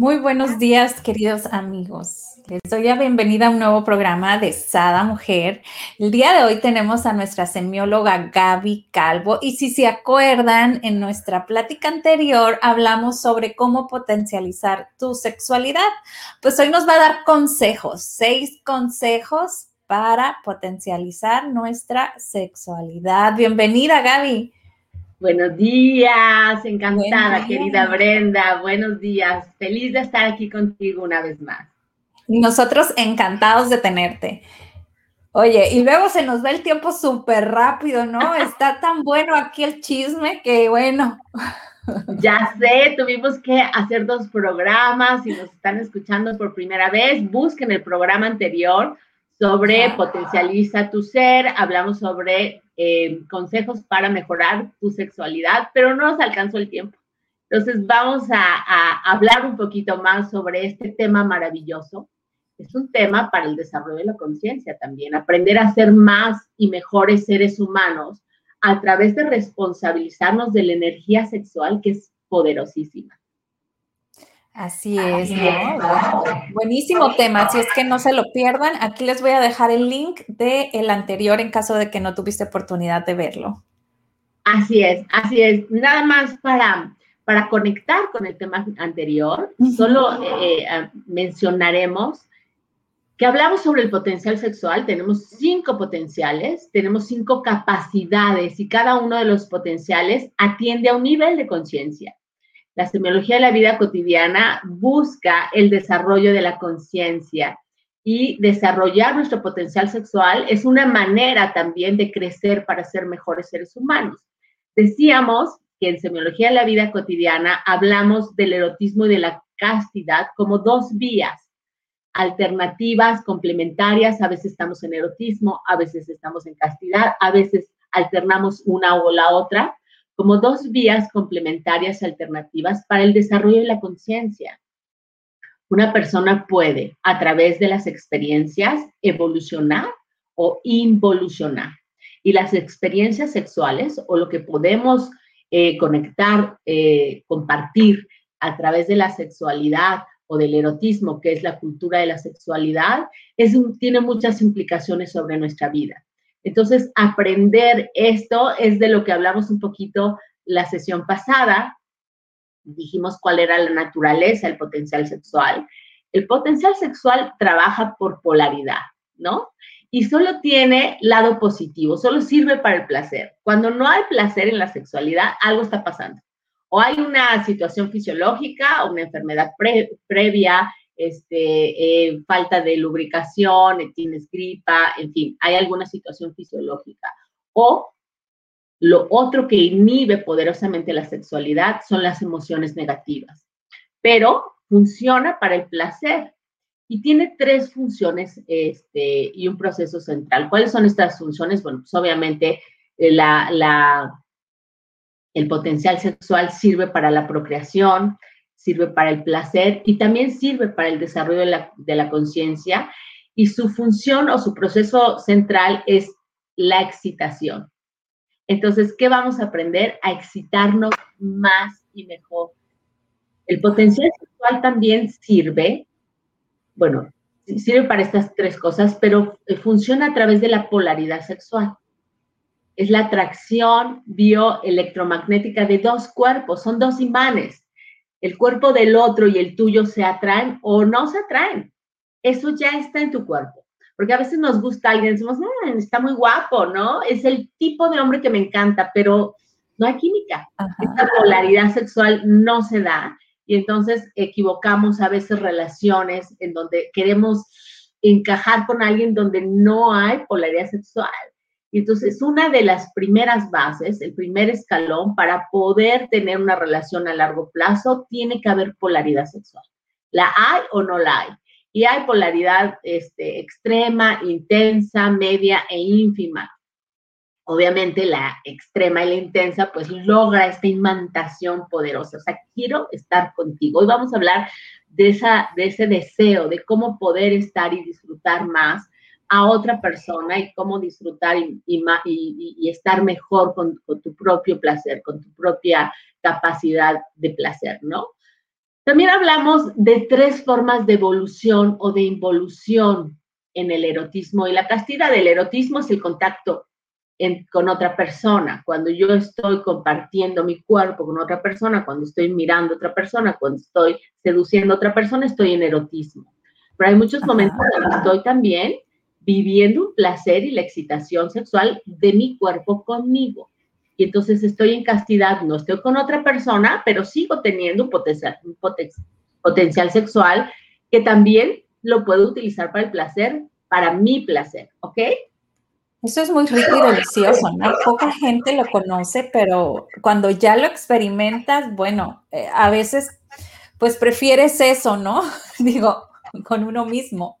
Muy buenos días, queridos amigos. Les doy la bienvenida a un nuevo programa de Sada Mujer. El día de hoy tenemos a nuestra semióloga Gaby Calvo y si se acuerdan, en nuestra plática anterior hablamos sobre cómo potencializar tu sexualidad. Pues hoy nos va a dar consejos, seis consejos para potencializar nuestra sexualidad. Bienvenida, Gaby. Buenos días, encantada, querida Brenda. Buenos días, feliz de estar aquí contigo una vez más. Nosotros encantados de tenerte. Oye, y luego se nos va el tiempo súper rápido, ¿no? Está tan bueno aquí el chisme que bueno. Ya sé, tuvimos que hacer dos programas. Si nos están escuchando por primera vez, busquen el programa anterior sobre potencializa tu ser. Hablamos sobre eh, consejos para mejorar tu sexualidad, pero no nos alcanzó el tiempo. Entonces vamos a hablar un poquito más sobre este tema maravilloso es un tema para el desarrollo de la conciencia también, aprender a ser más y mejores seres humanos a través de responsabilizarnos de la energía sexual que es poderosísima. Así es, ¿no? Buenísimo tema. Si es que no se lo pierdan, aquí les voy a dejar el link del el anterior en caso de que no tuviste oportunidad de verlo. Así es, así es. Nada más para, para conectar con el tema anterior, solo eh, eh, mencionaremos que hablamos sobre el potencial sexual, tenemos cinco potenciales, tenemos cinco capacidades y cada uno de los potenciales atiende a un nivel de conciencia. La semiología de la vida cotidiana busca el desarrollo de la conciencia y desarrollar nuestro potencial sexual es una manera también de crecer para ser mejores seres humanos. Decíamos que en semiología de la vida cotidiana hablamos del erotismo y de la castidad como dos vías alternativas complementarias, a veces estamos en erotismo, a veces estamos en castidad, a veces alternamos una o la otra, como dos vías complementarias alternativas para el desarrollo de la conciencia. Una persona puede, a través de las experiencias, evolucionar o involucionar. Y las experiencias sexuales o lo que podemos eh, conectar, eh, compartir a través de la sexualidad o del erotismo, que es la cultura de la sexualidad, es, tiene muchas implicaciones sobre nuestra vida. Entonces, aprender esto es de lo que hablamos un poquito la sesión pasada. Dijimos cuál era la naturaleza, el potencial sexual. El potencial sexual trabaja por polaridad, ¿no? Y solo tiene lado positivo, solo sirve para el placer. Cuando no hay placer en la sexualidad, algo está pasando o hay una situación fisiológica o una enfermedad previa, este, eh, falta de lubricación, eh, tienes gripa, en fin, hay alguna situación fisiológica. O lo otro que inhibe poderosamente la sexualidad son las emociones negativas, pero funciona para el placer y tiene tres funciones este, y un proceso central. ¿Cuáles son estas funciones? Bueno, pues obviamente eh, la, el potencial sexual sirve para la procreación, sirve para el placer y también sirve para el desarrollo de la, conciencia. Y su función o su proceso central es la excitación. Entonces, ¿qué vamos a aprender? A excitarnos más y mejor. El potencial sexual también sirve, bueno, sirve para estas tres cosas, pero funciona a través de la polaridad sexual es la atracción bioelectromagnética de dos cuerpos, son dos imanes. El cuerpo del otro y el tuyo se atraen o no se atraen. Eso ya está en tu cuerpo. Porque a veces nos gusta alguien, decimos, mm, está muy guapo, ¿no? Es el tipo de hombre que me encanta, pero no hay química. Esta polaridad sexual no se da. Y entonces equivocamos a veces relaciones en donde queremos encajar con alguien donde no hay polaridad sexual Entonces, una de las primeras bases, el primer escalón para poder tener una relación a largo plazo, tiene que haber polaridad sexual. ¿La hay o no la hay? Y hay polaridad este, extrema, intensa, media e ínfima. Obviamente la extrema y la intensa pues logra esta imantación poderosa. O sea, quiero estar contigo. Hoy vamos a hablar de, esa, de ese deseo, de cómo poder estar y disfrutar más a otra persona y cómo disfrutar y, y, estar mejor con, con, tu propio placer, con tu propia capacidad de placer, ¿no? También hablamos de tres formas de evolución o de involución en el erotismo y la castidad. El erotismo es el contacto con otra persona, cuando yo estoy compartiendo mi cuerpo con otra persona, cuando estoy mirando a otra persona, cuando estoy seduciendo a otra persona, estoy en erotismo. Pero hay muchos momentos en que estoy también viviendo un placer y la excitación sexual de mi cuerpo conmigo. Y entonces estoy en castidad, no estoy con otra persona, pero sigo teniendo un potencial, un potencial sexual que también lo puedo utilizar para el placer, para mi placer, ¿ok? Eso es muy rico y delicioso, ¿no? Poca gente lo conoce, pero cuando ya lo experimentas, bueno, eh, a veces pues prefieres eso, ¿no? Digo, con uno mismo.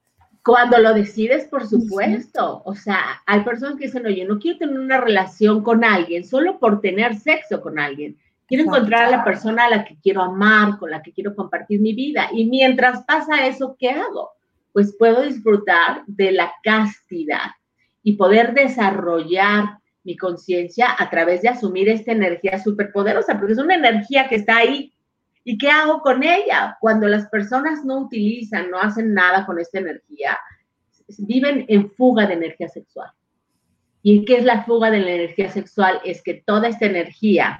Cuando lo decides, por supuesto. O sea, hay personas que dicen, oye, no quiero tener una relación con alguien solo por tener sexo con alguien. Quiero encontrar a la persona a la que quiero amar, con la que quiero compartir mi vida. Y mientras pasa eso, ¿qué hago? Pues puedo disfrutar de la castidad y poder desarrollar mi conciencia a través de asumir esta energía superpoderosa, porque es una energía que está ahí. ¿Y qué hago con ella? Cuando las personas no utilizan, no hacen nada con esta energía, viven en fuga de energía sexual. ¿Y qué es la fuga de la energía sexual? Es que toda esta energía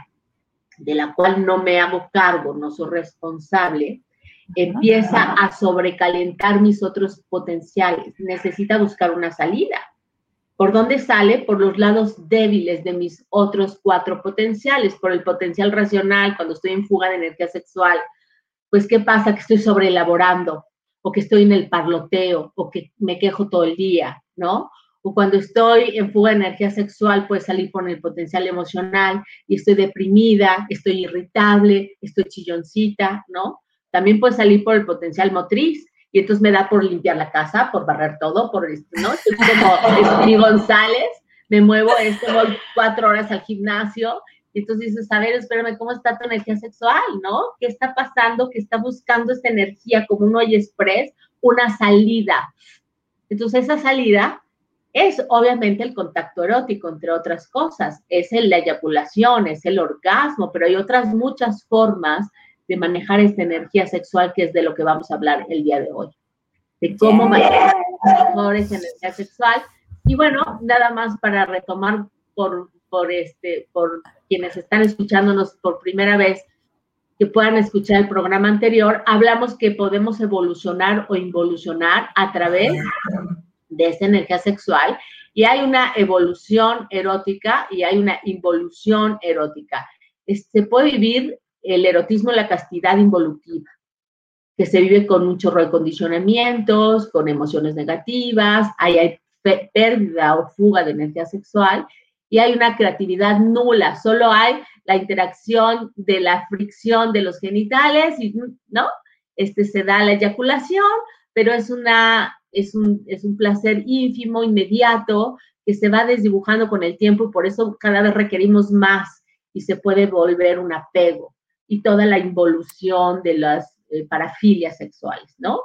de la cual no me hago cargo, no soy responsable, empieza a sobrecalentar mis otros potenciales. Necesita buscar una salida. ¿Por dónde sale? Por los lados débiles de mis otros cuatro potenciales, por el potencial racional, cuando estoy en fuga de energía sexual. Pues, ¿qué pasa? Que estoy sobreelaborando, o que estoy en el parloteo, o que me quejo todo el día, ¿no? O cuando estoy en fuga de energía sexual, puede salir por el potencial emocional y estoy deprimida, estoy irritable, estoy chilloncita, ¿no? También puede salir por el potencial motriz, y entonces me da por limpiar la casa, por barrer todo, por, ¿no? Soy como Steve González, me muevo, este, voy cuatro horas al gimnasio, y entonces dices, a ver, espérame, ¿cómo está tu energía sexual, no? ¿Qué está pasando? Que está buscando esta energía como un hoy express, una salida. Entonces esa salida es obviamente el contacto erótico, entre otras cosas, es la eyaculación, es el orgasmo, pero hay otras muchas formas de manejar esta energía sexual, que es de lo que vamos a hablar el día de hoy. De cómo manejar mejor esa energía sexual. Y bueno, nada más para retomar por, por, este, por quienes están escuchándonos por primera vez, que puedan escuchar el programa anterior, hablamos que podemos evolucionar o involucionar a través de esa energía sexual y hay una evolución erótica y hay una involución erótica. Se puede vivir el erotismo la castidad involutiva, que se vive con un chorro de condicionamientos, con emociones negativas, hay, pérdida o fuga de energía sexual y hay una creatividad nula, solo hay la interacción de la fricción de los genitales y, ¿no? Este se da la eyaculación, pero es una es un, es un placer ínfimo, inmediato, que se va desdibujando con el tiempo y por eso cada vez requerimos más y se puede volver un apego y toda la involución de las eh, parafilias sexuales, ¿no?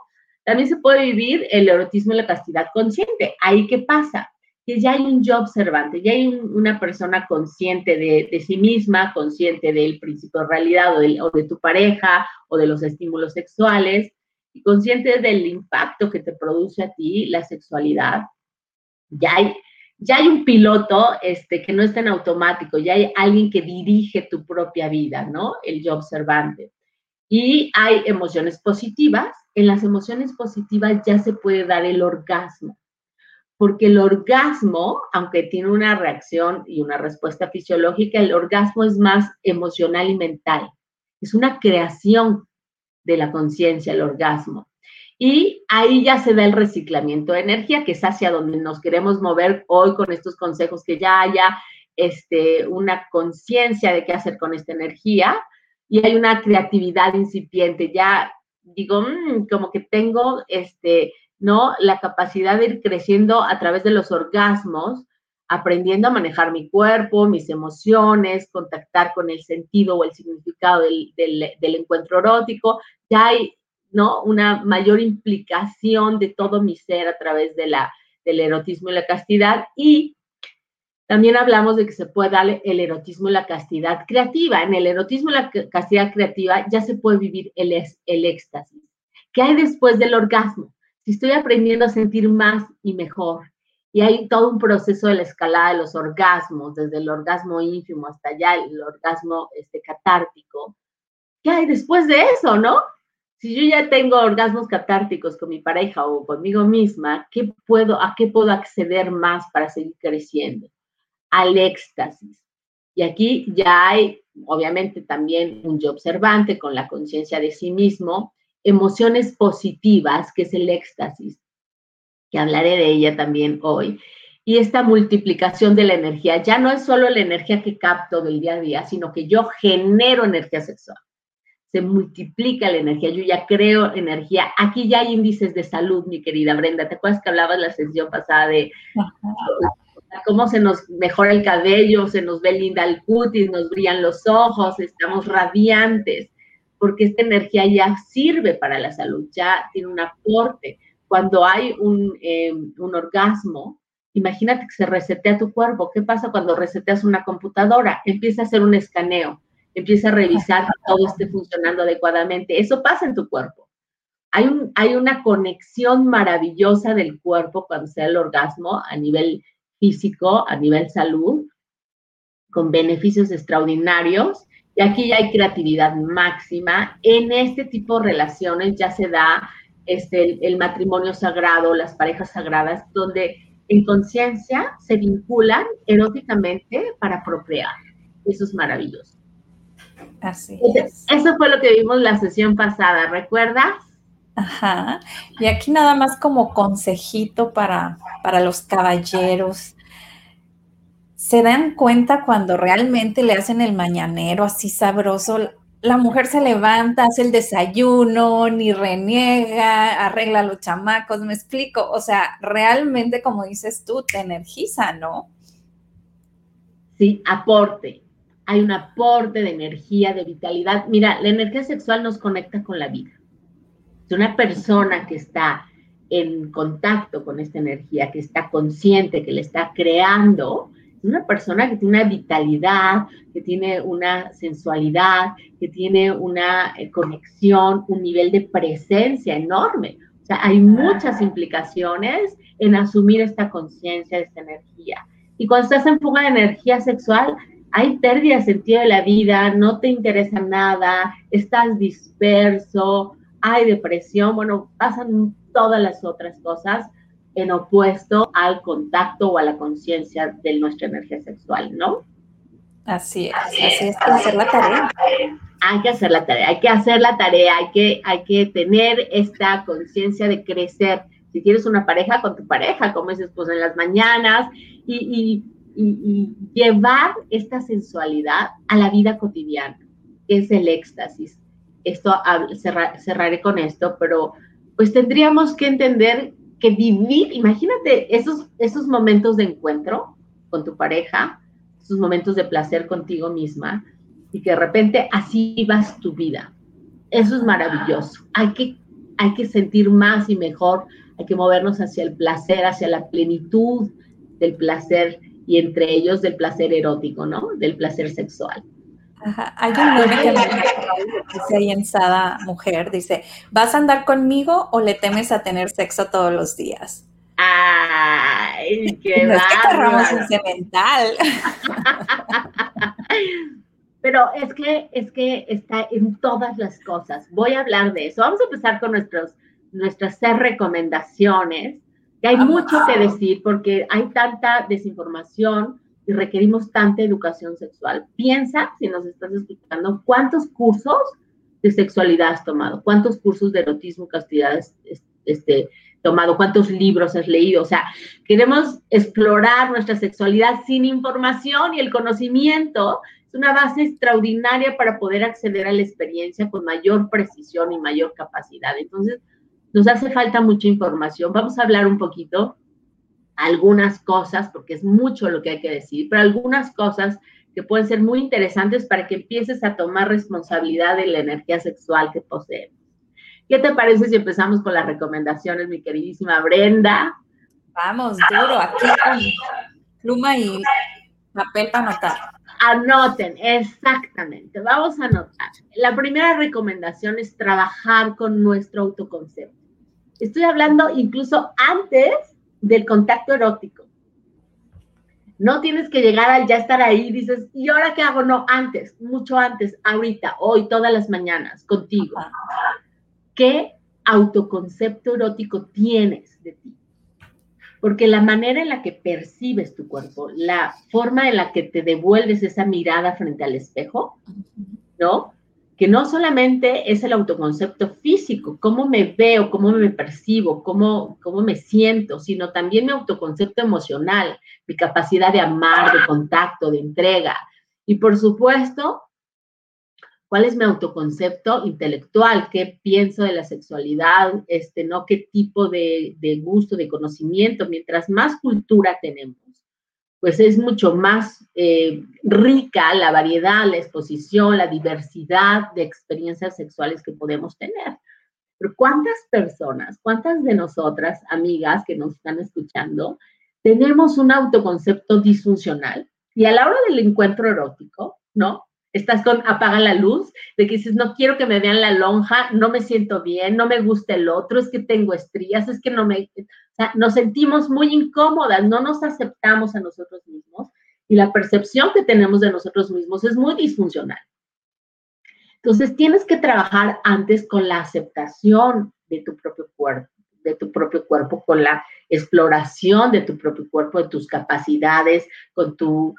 También se puede vivir el erotismo y la castidad consciente. ¿Ahí qué pasa? Que ya hay un yo observante, ya hay una persona consciente de, sí misma, consciente del principio de realidad o de, tu pareja o de los estímulos sexuales, y consciente del impacto que te produce a ti la sexualidad. Ya hay, ya hay un piloto este, que no está en automático, ya hay alguien que dirige tu propia vida, ¿no? El yo observante. Y hay emociones positivas. En las emociones positivas ya se puede dar el orgasmo, porque el orgasmo, aunque tiene una reacción y una respuesta fisiológica, el orgasmo es más emocional y mental. Es una creación de la conciencia, el orgasmo. Y ahí ya se da el reciclamiento de energía, que es hacia donde nos queremos mover hoy con estos consejos, que ya haya este, una conciencia de qué hacer con esta energía y hay una creatividad incipiente. Ya digo, mm, como que tengo este, ¿no? La capacidad de ir creciendo a través de los orgasmos, aprendiendo a manejar mi cuerpo, mis emociones, contactar con el sentido o el significado del, del encuentro erótico. Ya hay ¿no? Una mayor implicación de todo mi ser a través de la, del erotismo y la castidad. Y también hablamos de que se puede dar el erotismo y la castidad creativa. En el erotismo y la castidad creativa ya se puede vivir el, el éxtasis. ¿Qué hay después del orgasmo? Si estoy aprendiendo a sentir más y mejor, y hay todo un proceso de la escalada de los orgasmos, desde el orgasmo ínfimo hasta allá el orgasmo este, catártico. ¿Qué hay después de eso, no? Si yo ya tengo orgasmos catárticos con mi pareja o conmigo misma, ¿qué puedo, ¿a qué puedo acceder más para seguir creciendo? Al éxtasis. Y aquí ya hay, obviamente, también un yo observante con la conciencia de sí mismo, emociones positivas, que es el éxtasis, que hablaré de ella también hoy. Y esta multiplicación de la energía ya no es solo la energía que capto del día a día, sino que yo genero energía sexual se multiplica la energía, yo ya creo energía. Aquí ya hay índices de salud, mi querida Brenda. ¿Te acuerdas que hablabas la sesión pasada de cómo se nos mejora el cabello, se nos ve linda el cutis, nos brillan los ojos, estamos radiantes? Porque esta energía ya sirve para la salud, ya tiene un aporte. Cuando hay un, em, un orgasmo, imagínate que se resetea tu cuerpo. ¿Qué pasa cuando reseteas una computadora? Empieza a hacer un escaneo empieza a revisar que todo esté funcionando adecuadamente. Eso pasa en tu cuerpo. Hay, un, hay una conexión maravillosa del cuerpo cuando sea el orgasmo a nivel físico, a nivel salud, con beneficios extraordinarios. Y aquí ya hay creatividad máxima. En este tipo de relaciones ya se da este, el matrimonio sagrado, las parejas sagradas, donde en conciencia se vinculan eróticamente para procrear. Eso es maravilloso. Así es. Eso fue lo que vimos la sesión pasada, ¿recuerdas? Ajá. Y aquí nada más como consejito para, para los caballeros. Se dan cuenta cuando realmente le hacen el mañanero así sabroso. La mujer se levanta, hace el desayuno, ni reniega, arregla los chamacos, me explico. O sea, realmente, como dices tú, te energiza, ¿no? Sí, aporte hay un aporte de energía, de vitalidad. Mira, la energía sexual nos conecta con la vida. Es una persona que está en contacto con esta energía, que está consciente, que le está creando, es una persona que tiene una vitalidad, que tiene una sensualidad, que tiene una eh, conexión, un nivel de presencia enorme. O sea, hay muchas implicaciones en asumir esta conciencia, esta energía. Y cuando estás en fuga de energía sexual, hay pérdida de sentido de la vida, no te interesa nada, estás disperso, hay depresión, bueno, pasan todas las otras cosas en opuesto al contacto o a la conciencia de nuestra energía sexual, ¿no? Así es, así es, hay que hacer la tarea. Hay que hacer la tarea, hay que hacer la tarea, hay que, hay que tener esta conciencia de crecer. Si tienes una pareja, con tu pareja, como dices, pues en las mañanas, y y, llevar esta sensualidad a la vida cotidiana, que es el éxtasis. Esto cerraré con esto, pero pues tendríamos que entender que vivir, imagínate esos, esos momentos de encuentro con tu pareja, esos momentos de placer contigo misma, y que de repente así vas tu vida. Eso es maravilloso. Hay que, hay que sentir más y mejor, hay que movernos hacia el placer, hacia la plenitud del placer y entre ellos del placer erótico, ¿no? Del placer sexual. Ajá. Hay un meme que dice ahí en Sada Mujer, dice, ¿vas a andar conmigo o le temes a tener sexo todos los días? ¡Ay, qué no es sentimental. Pero es que, es que está en todas las cosas. Voy a hablar de eso. Vamos a empezar con nuestros, nuestras seis recomendaciones hay mucho que decir porque hay tanta desinformación y requerimos tanta educación sexual. Piensa, si nos estás escuchando, cuántos cursos de sexualidad has tomado, cuántos cursos de erotismo, castidad este, tomado, cuántos libros has leído. O sea, queremos explorar nuestra sexualidad sin información y el conocimiento es una base extraordinaria para poder acceder a la experiencia con mayor precisión y mayor capacidad. Entonces, nos hace falta mucha información. Vamos a hablar un poquito algunas cosas, porque es mucho lo que hay que decir, pero algunas cosas que pueden ser muy interesantes para que empieces a tomar responsabilidad de la energía sexual que poseemos. ¿Qué te parece si empezamos con las recomendaciones, mi queridísima Brenda? Vamos, duro, aquí con pluma y papel para anotar. Anoten, exactamente, vamos a anotar. La primera recomendación es trabajar con nuestro autoconcepto. Estoy hablando incluso antes del contacto erótico. No tienes que llegar al ya estar ahí, dices, ¿y ahora qué hago? No, antes, mucho antes, ahorita, hoy, todas las mañanas, contigo. ¿Qué autoconcepto erótico tienes de ti? Porque la manera en la que percibes tu cuerpo, la forma en la que te devuelves esa mirada frente al espejo, ¿no? Que no solamente es el autoconcepto físico, cómo me veo, cómo me percibo, cómo, cómo me siento, sino también mi autoconcepto emocional, mi capacidad de amar, de contacto, de entrega. Y por supuesto, cuál es mi autoconcepto intelectual, qué pienso de la sexualidad, este, ¿no? qué tipo de, de gusto, de conocimiento. Mientras más cultura tenemos, pues es mucho más eh, rica la variedad, la exposición, la diversidad de experiencias sexuales que podemos tener. Pero ¿cuántas personas, cuántas de nosotras, amigas que nos están escuchando, tenemos un autoconcepto disfuncional? Y a la hora del encuentro erótico, ¿no? Estás con apaga la luz, de que dices, no quiero que me vean la lonja, no me siento bien, no me gusta el otro, es que tengo estrías, es que no me, o sea, nos sentimos muy incómodas, no nos aceptamos a nosotros mismos y la percepción que tenemos de nosotros mismos es muy disfuncional. Entonces, tienes que trabajar antes con la aceptación de tu propio cuerpo, de tu propio cuerpo, con la exploración de tu propio cuerpo, de tus capacidades, con tu,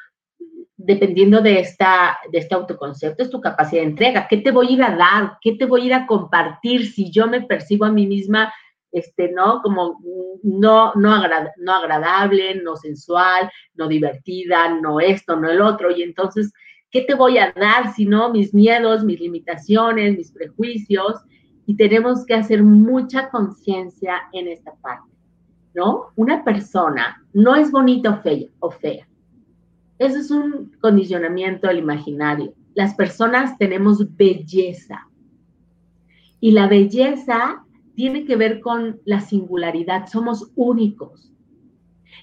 dependiendo de, esta, de este autoconcepto, es tu capacidad de entrega. ¿Qué te voy a dar? ¿Qué te voy a ir a compartir si yo me percibo a mí misma este, ¿no? Como no, no, no agradable, no sensual, no divertida, no esto, no el otro. Y entonces, ¿qué te voy a dar si no mis miedos, mis limitaciones, mis prejuicios? Y tenemos que hacer mucha conciencia en esta parte, ¿no? Una persona no es bonita o fea. Eso es un condicionamiento del imaginario. Las personas tenemos belleza. Y la belleza tiene que ver con la singularidad, somos únicos.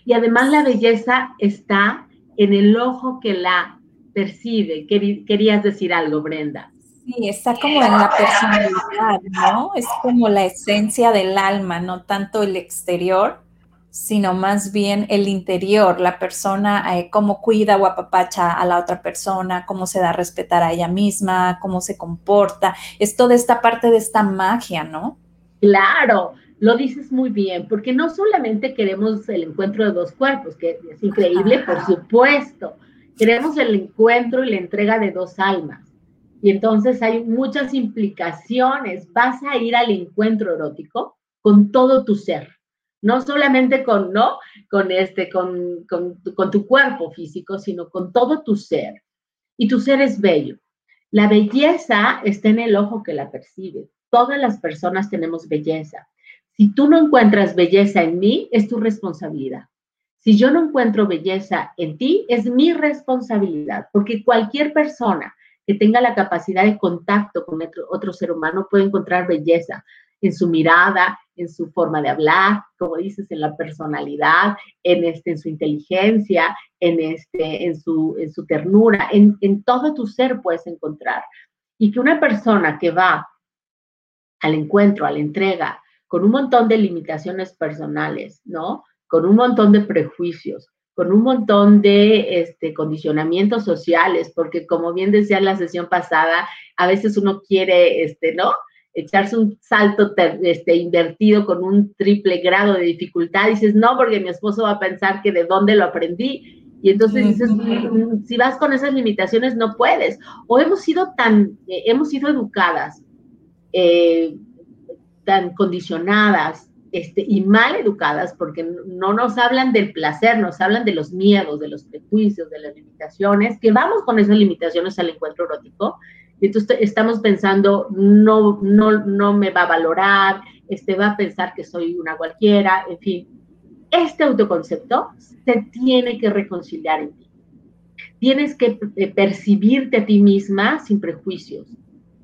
Y además la belleza está en el ojo que la percibe. Querías decir algo, Brenda. Sí, está como en la personalidad, ¿no? Es como la esencia del alma, no tanto el exterior, sino más bien el interior, la persona, eh, cómo cuida o apapacha a la otra persona, cómo se da a respetar a ella misma, cómo se comporta. Es toda esta parte de esta magia, ¿no? Claro, lo dices muy bien, porque no solamente queremos el encuentro de dos cuerpos, que es increíble, por supuesto, queremos el encuentro y la entrega de dos almas. Y entonces hay muchas implicaciones. Vas a ir al encuentro erótico con todo tu ser, no solamente con, ¿no? Con este, con, con, con tu cuerpo físico, sino con todo tu ser. Y tu ser es bello. La belleza está en el ojo que la percibe todas las personas tenemos belleza. Si tú no encuentras belleza en mí, es tu responsabilidad. Si yo no encuentro belleza en ti, es mi responsabilidad, porque cualquier persona que tenga la capacidad de contacto con otro, ser humano puede encontrar belleza en su mirada, en su forma de hablar, como dices, en la personalidad, en, este, en su inteligencia, en, este, en, su, en su ternura, en, en todo tu ser puedes encontrar. Y que una persona que va al encuentro, a la entrega, con un montón de limitaciones personales, ¿no? Con un montón de prejuicios, con un montón de este, condicionamientos sociales, porque como bien decía en la sesión pasada, a veces uno quiere, este, ¿no? Echarse un salto este, invertido con un triple grado de dificultad, dices, no, porque mi esposo va a pensar que de dónde lo aprendí. Y entonces dices, mm, si vas con esas limitaciones, no puedes. O hemos sido tan, eh, hemos sido educadas eh, tan condicionadas este, y mal educadas porque no nos hablan del placer, nos hablan de los miedos, de los prejuicios, de las limitaciones, que vamos con esas limitaciones al encuentro erótico. Y entonces estamos pensando, no, no, no me va a valorar, este va a pensar que soy una cualquiera, en fin. Este autoconcepto se tiene que reconciliar en ti. Tienes que eh, percibirte a ti misma sin prejuicios,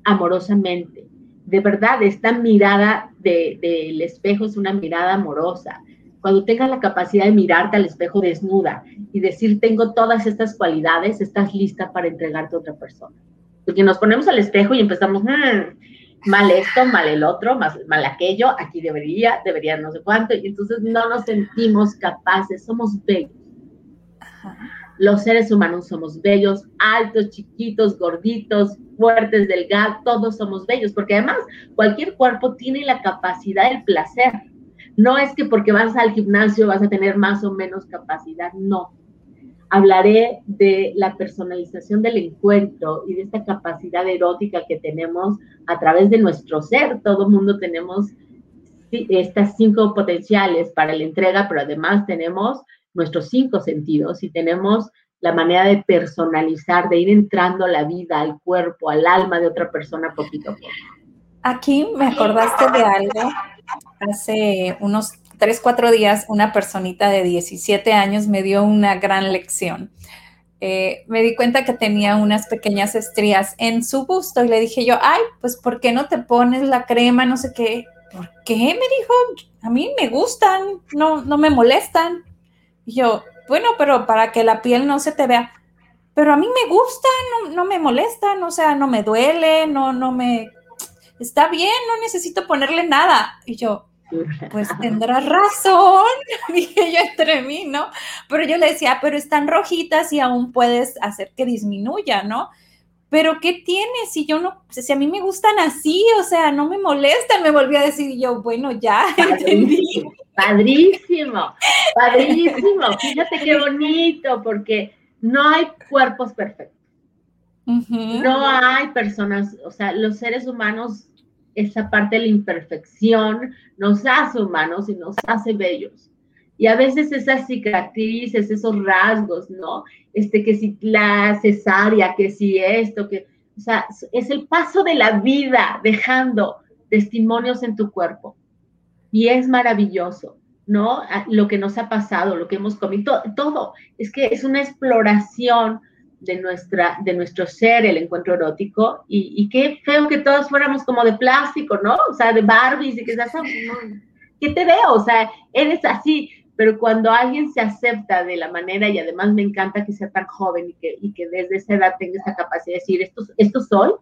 amorosamente, de verdad, esta mirada del espejo es una mirada amorosa. Cuando tengas la capacidad de mirarte al espejo desnuda y decir, tengo todas estas cualidades, estás lista para entregarte a otra persona. Porque nos ponemos al espejo y empezamos, mm, mal esto, mal el otro, mal, mal aquello, aquí debería, debería no sé cuánto, y entonces no nos sentimos capaces, somos bellos. Los seres humanos somos bellos, altos, chiquitos, gorditos, fuertes, delgados, todos somos bellos, porque además cualquier cuerpo tiene la capacidad del placer. No es que porque vas al gimnasio vas a tener más o menos capacidad, no. Hablaré de la personalización del encuentro y de esta capacidad erótica que tenemos a través de nuestro ser. Todo mundo tenemos estas cinco potenciales para la entrega, pero además tenemos nuestros cinco sentidos y tenemos la manera de personalizar, de ir entrando a la vida, al cuerpo, al alma de otra persona poquito a poco. Aquí me acordaste de algo. Hace unos tres, cuatro días, una personita de 17 años me dio una gran lección. Eh, me di cuenta que tenía unas pequeñas estrías en su busto y le dije yo, ay, pues ¿por qué no te pones la crema? No sé qué. ¿Por qué? Me dijo, a mí me gustan, no, no me molestan. Y yo, bueno, pero para que la piel no se te vea. Pero a mí me gusta, no, no me molesta, o sea, no me duele, no, no me... Está bien, no necesito ponerle nada. Y yo, pues tendrás razón, dije yo entre mí, ¿no? Pero yo le decía, pero están rojitas y aún puedes hacer que disminuya, ¿no? Pero ¿qué tiene si yo no, si a mí me gustan así, o sea, no me molestan, me volví a decir yo, bueno, ya entendí. Padrísimo, padrísimo. Fíjate qué bonito, porque no hay cuerpos perfectos. No hay personas, o sea, los seres humanos, esa parte de la imperfección nos hace humanos y nos hace bellos. Y a veces esas cicatrices, esos rasgos, ¿no? Este, que si la cesárea, que si esto, que, o sea, es el paso de la vida dejando testimonios en tu cuerpo y es maravilloso, ¿no? Lo que nos ha pasado, lo que hemos comido, todo, Es que es una exploración de, nuestra, de nuestro ser, el encuentro erótico, y, qué feo que todos fuéramos como de plástico, ¿no? O sea, de Barbies y que seas, ¿qué te veo? O sea, eres así, pero cuando alguien se acepta de la manera, y además me encanta que sea tan joven y que, y que desde esa edad tenga esa capacidad de decir, esto, esto soy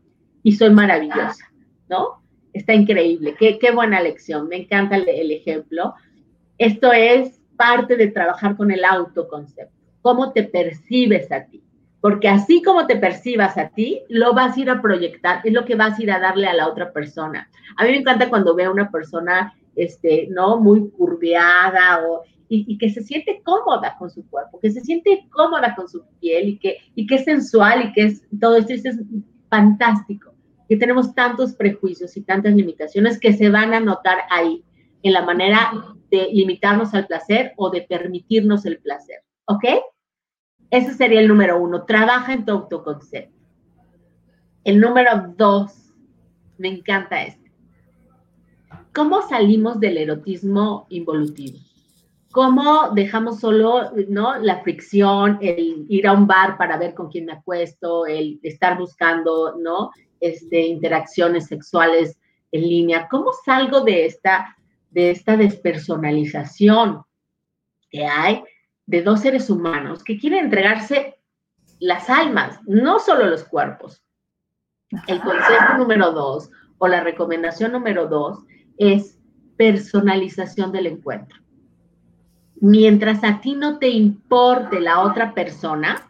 y soy maravillosa, ¿no? está increíble. Qué, qué buena lección. Me encanta el, ejemplo. Esto es parte de trabajar con el autoconcepto. ¿Cómo te percibes a ti? Porque así como te percibas a ti, lo vas a ir a proyectar, es lo que vas a ir a darle a la otra persona. A mí me encanta cuando veo a una persona, este, ¿no? Muy curveada o, y, y, que se siente cómoda con su cuerpo, que se siente cómoda con su piel y que, y que es sensual y que es todo esto, es fantástico que tenemos tantos prejuicios y tantas limitaciones que se van a notar ahí, en la manera de limitarnos al placer o de permitirnos el placer. ¿Ok? Ese sería el número uno. Trabaja en tu autoconcepto. El número dos, me encanta este. ¿Cómo salimos del erotismo involutivo? ¿Cómo dejamos solo ¿no? la fricción, el ir a un bar para ver con quién me acuesto, el estar buscando ¿no? este, interacciones sexuales en línea. ¿Cómo salgo de esta, de esta despersonalización que hay de dos seres humanos que quieren entregarse las almas, no solo los cuerpos? El consejo número dos o la recomendación número dos es personalización del encuentro. Mientras a ti no te importe la otra persona,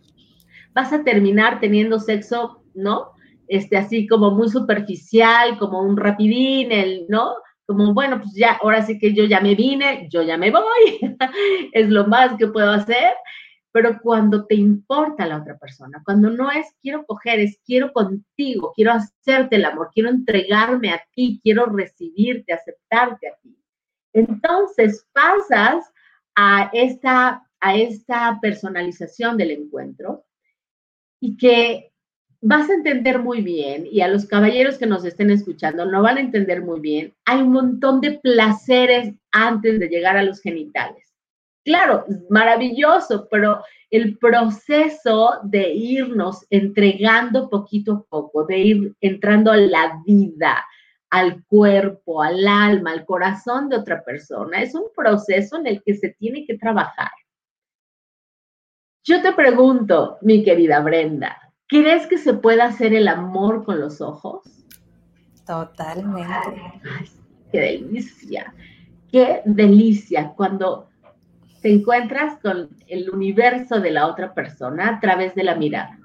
vas a terminar teniendo sexo, ¿no? este, así como muy superficial, como un rapidín, el, ¿no? Como, bueno, pues ya, ahora sí que yo ya me vine, yo ya me voy, es lo más que puedo hacer, pero cuando te importa la otra persona, cuando no es quiero coger, es quiero contigo, quiero hacerte el amor, quiero entregarme a ti, quiero recibirte, aceptarte a ti. Entonces pasas a esta, a esta personalización del encuentro y que vas a entender muy bien, y a los caballeros que nos estén escuchando no van a entender muy bien, hay un montón de placeres antes de llegar a los genitales. Claro, maravilloso, pero el proceso de irnos entregando poquito a poco, de ir entrando a la vida, al cuerpo, al alma, al corazón de otra persona, es un proceso en el que se tiene que trabajar. Yo te pregunto, mi querida Brenda, ¿crees que se puede hacer el amor con los ojos? Totalmente. qué delicia, qué delicia cuando te encuentras con el universo de la otra persona a través de la mirada.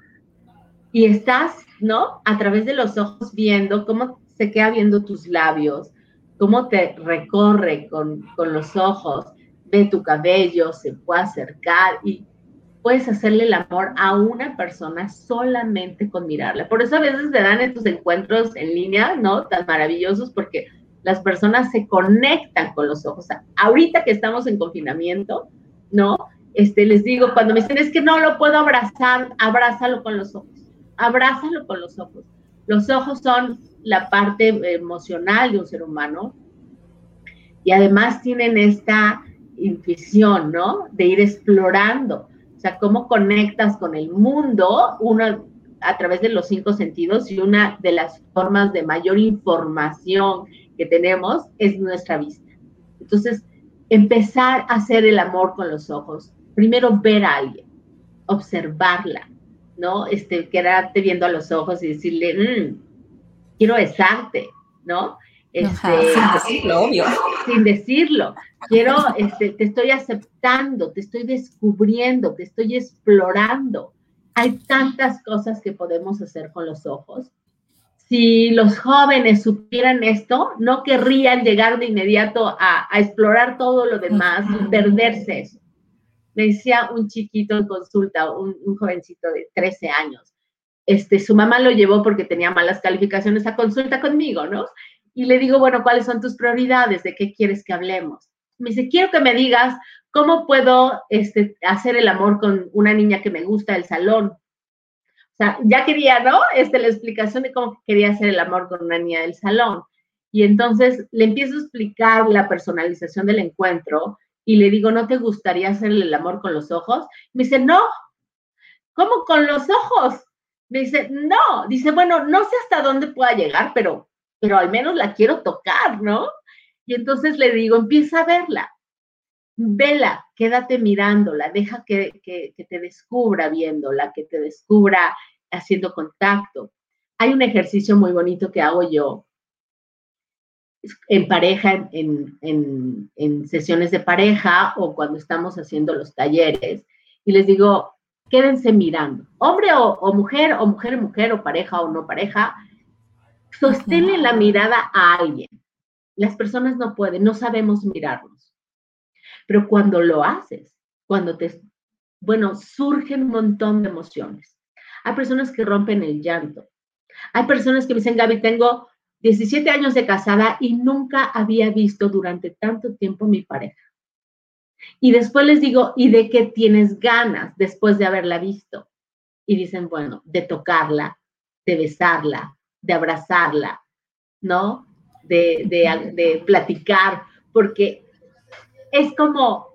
Y estás, ¿no? A través de los ojos viendo cómo se queda viendo tus labios, cómo te recorre con, con los ojos, ve tu cabello, se puede acercar y puedes hacerle el amor a una persona solamente con mirarla. Por eso a veces te dan estos encuentros en línea, ¿no? Tan maravillosos porque las personas se conectan con los ojos. ahorita que estamos en confinamiento, ¿no? Este, les digo, cuando me dicen, es que no lo puedo abrazar, abrázalo con los ojos. Abrázalo con los ojos. Los ojos son la parte emocional de un ser humano y además tienen esta intuición, ¿no? De ir explorando o sea, cómo conectas con el mundo, una a través de los cinco sentidos y una de las formas de mayor información que tenemos es nuestra vista. Entonces, empezar a hacer el amor con los ojos. Primero ver a alguien, observarla, ¿no? Este, quedarte viendo a los ojos y decirle, mm, quiero besarte, ¿no? Este, sin decirlo, obvio. Sin decirlo. Quiero, este, te estoy aceptando, te estoy descubriendo, te estoy explorando. Hay tantas cosas que podemos hacer con los ojos. Si los jóvenes supieran esto, no querrían llegar de inmediato a, explorar todo lo demás y perderse eso. Me decía un chiquito en consulta, un, un jovencito de 13 años, este, su mamá lo llevó porque tenía malas calificaciones a consulta conmigo, ¿no? y le digo, bueno, ¿cuáles son tus prioridades? ¿De qué quieres que hablemos? Me dice, quiero que me digas cómo puedo este, hacer el amor con una niña que me gusta del salón. O sea, ya quería, ¿no? Este, la explicación de cómo quería hacer el amor con una niña del salón. Y entonces le empiezo a explicar la personalización del encuentro y le digo, ¿no te gustaría hacer el amor con los ojos? Me dice, no. ¿Cómo con los ojos? Me dice, no. Dice, bueno, no sé hasta dónde pueda llegar, pero pero al menos la quiero tocar, ¿no? Y entonces le digo, empieza a verla, vela, quédate mirándola, deja que, te descubra viéndola, que te descubra haciendo contacto. Hay un ejercicio muy bonito que hago yo en pareja, en, en, sesiones de pareja o cuando estamos haciendo los talleres, y les digo, quédense mirando, hombre o, o mujer, o mujer, mujer, o pareja o no pareja, Sosténle la mirada a alguien. Las personas no pueden, no sabemos mirarnos. Pero cuando lo haces, cuando te, bueno, surgen un montón de emociones. Hay personas que rompen el llanto. Hay personas que me dicen, Gaby, tengo 17 años de casada y nunca había visto durante tanto tiempo mi pareja. Y después les digo, ¿y de qué tienes ganas después de haberla visto? Y dicen, bueno, de tocarla, de besarla, de abrazarla, ¿no? De, de, platicar, porque es como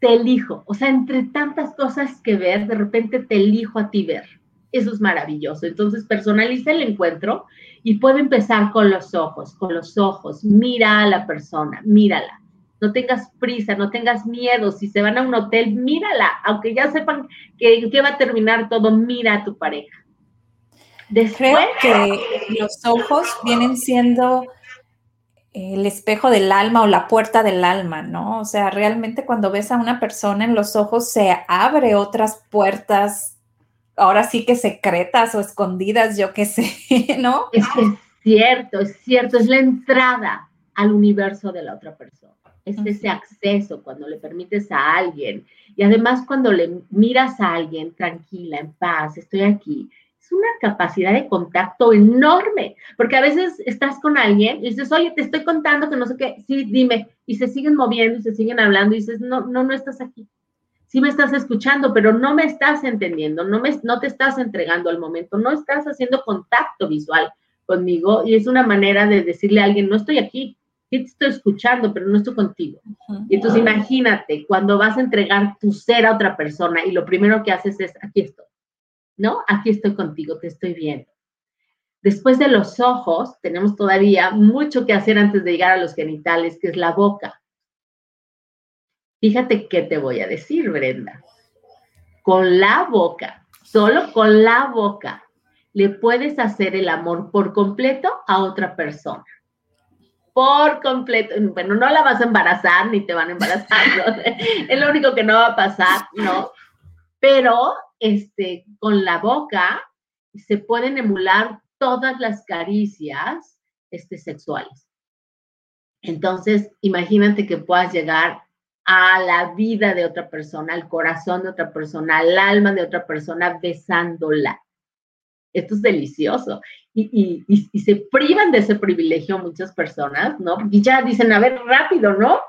te elijo, o sea, entre tantas cosas que ver, de repente te elijo a ti ver. Eso es maravilloso. Entonces, personaliza el encuentro y puede empezar con los ojos, con los ojos. Mira a la persona, mírala. No tengas prisa, no tengas miedo. Si se van a un hotel, mírala. Aunque ya sepan que, que va a terminar todo, mira a tu pareja. Creo que los ojos vienen siendo el espejo del alma o la puerta del alma, ¿no? O sea, realmente cuando ves a una persona en los ojos se abre otras puertas, ahora sí que secretas o escondidas, yo qué sé, ¿no? Es que es cierto, es cierto, es la entrada al universo de la otra persona. Es ese acceso cuando le permites a alguien. Y además cuando le miras a alguien tranquila, en paz, estoy aquí, es una capacidad de contacto enorme, porque a veces estás con alguien y dices, oye, te estoy contando que no sé qué, sí, dime, y se siguen moviendo y se siguen hablando y dices, no, no, no estás aquí. Sí me estás escuchando, pero no me estás entendiendo, no, me, no te estás entregando al momento, no estás haciendo contacto visual conmigo y es una manera de decirle a alguien, no estoy aquí, sí te estoy escuchando, pero no estoy contigo. Y entonces imagínate, cuando vas a entregar tu ser a otra persona y lo primero que haces es, aquí estoy ¿no? Aquí estoy contigo, te estoy viendo. Después de los ojos, tenemos todavía mucho que hacer antes de llegar a los genitales, que es la boca. Fíjate qué te voy a decir, Brenda. Con la boca, solo con la boca, le puedes hacer el amor por completo a otra persona. Por completo. Bueno, no la vas a embarazar ni te van a embarazar. Es lo único que no va a pasar, ¿no? Pero este, con la boca se pueden emular todas las caricias este, sexuales. Entonces, imagínate que puedas llegar a la vida de otra persona, al corazón de otra persona, al alma de otra persona, besándola. Esto es delicioso. Y, se privan de ese privilegio muchas personas, ¿no? Porque ya dicen, a ver, rápido, ¿no?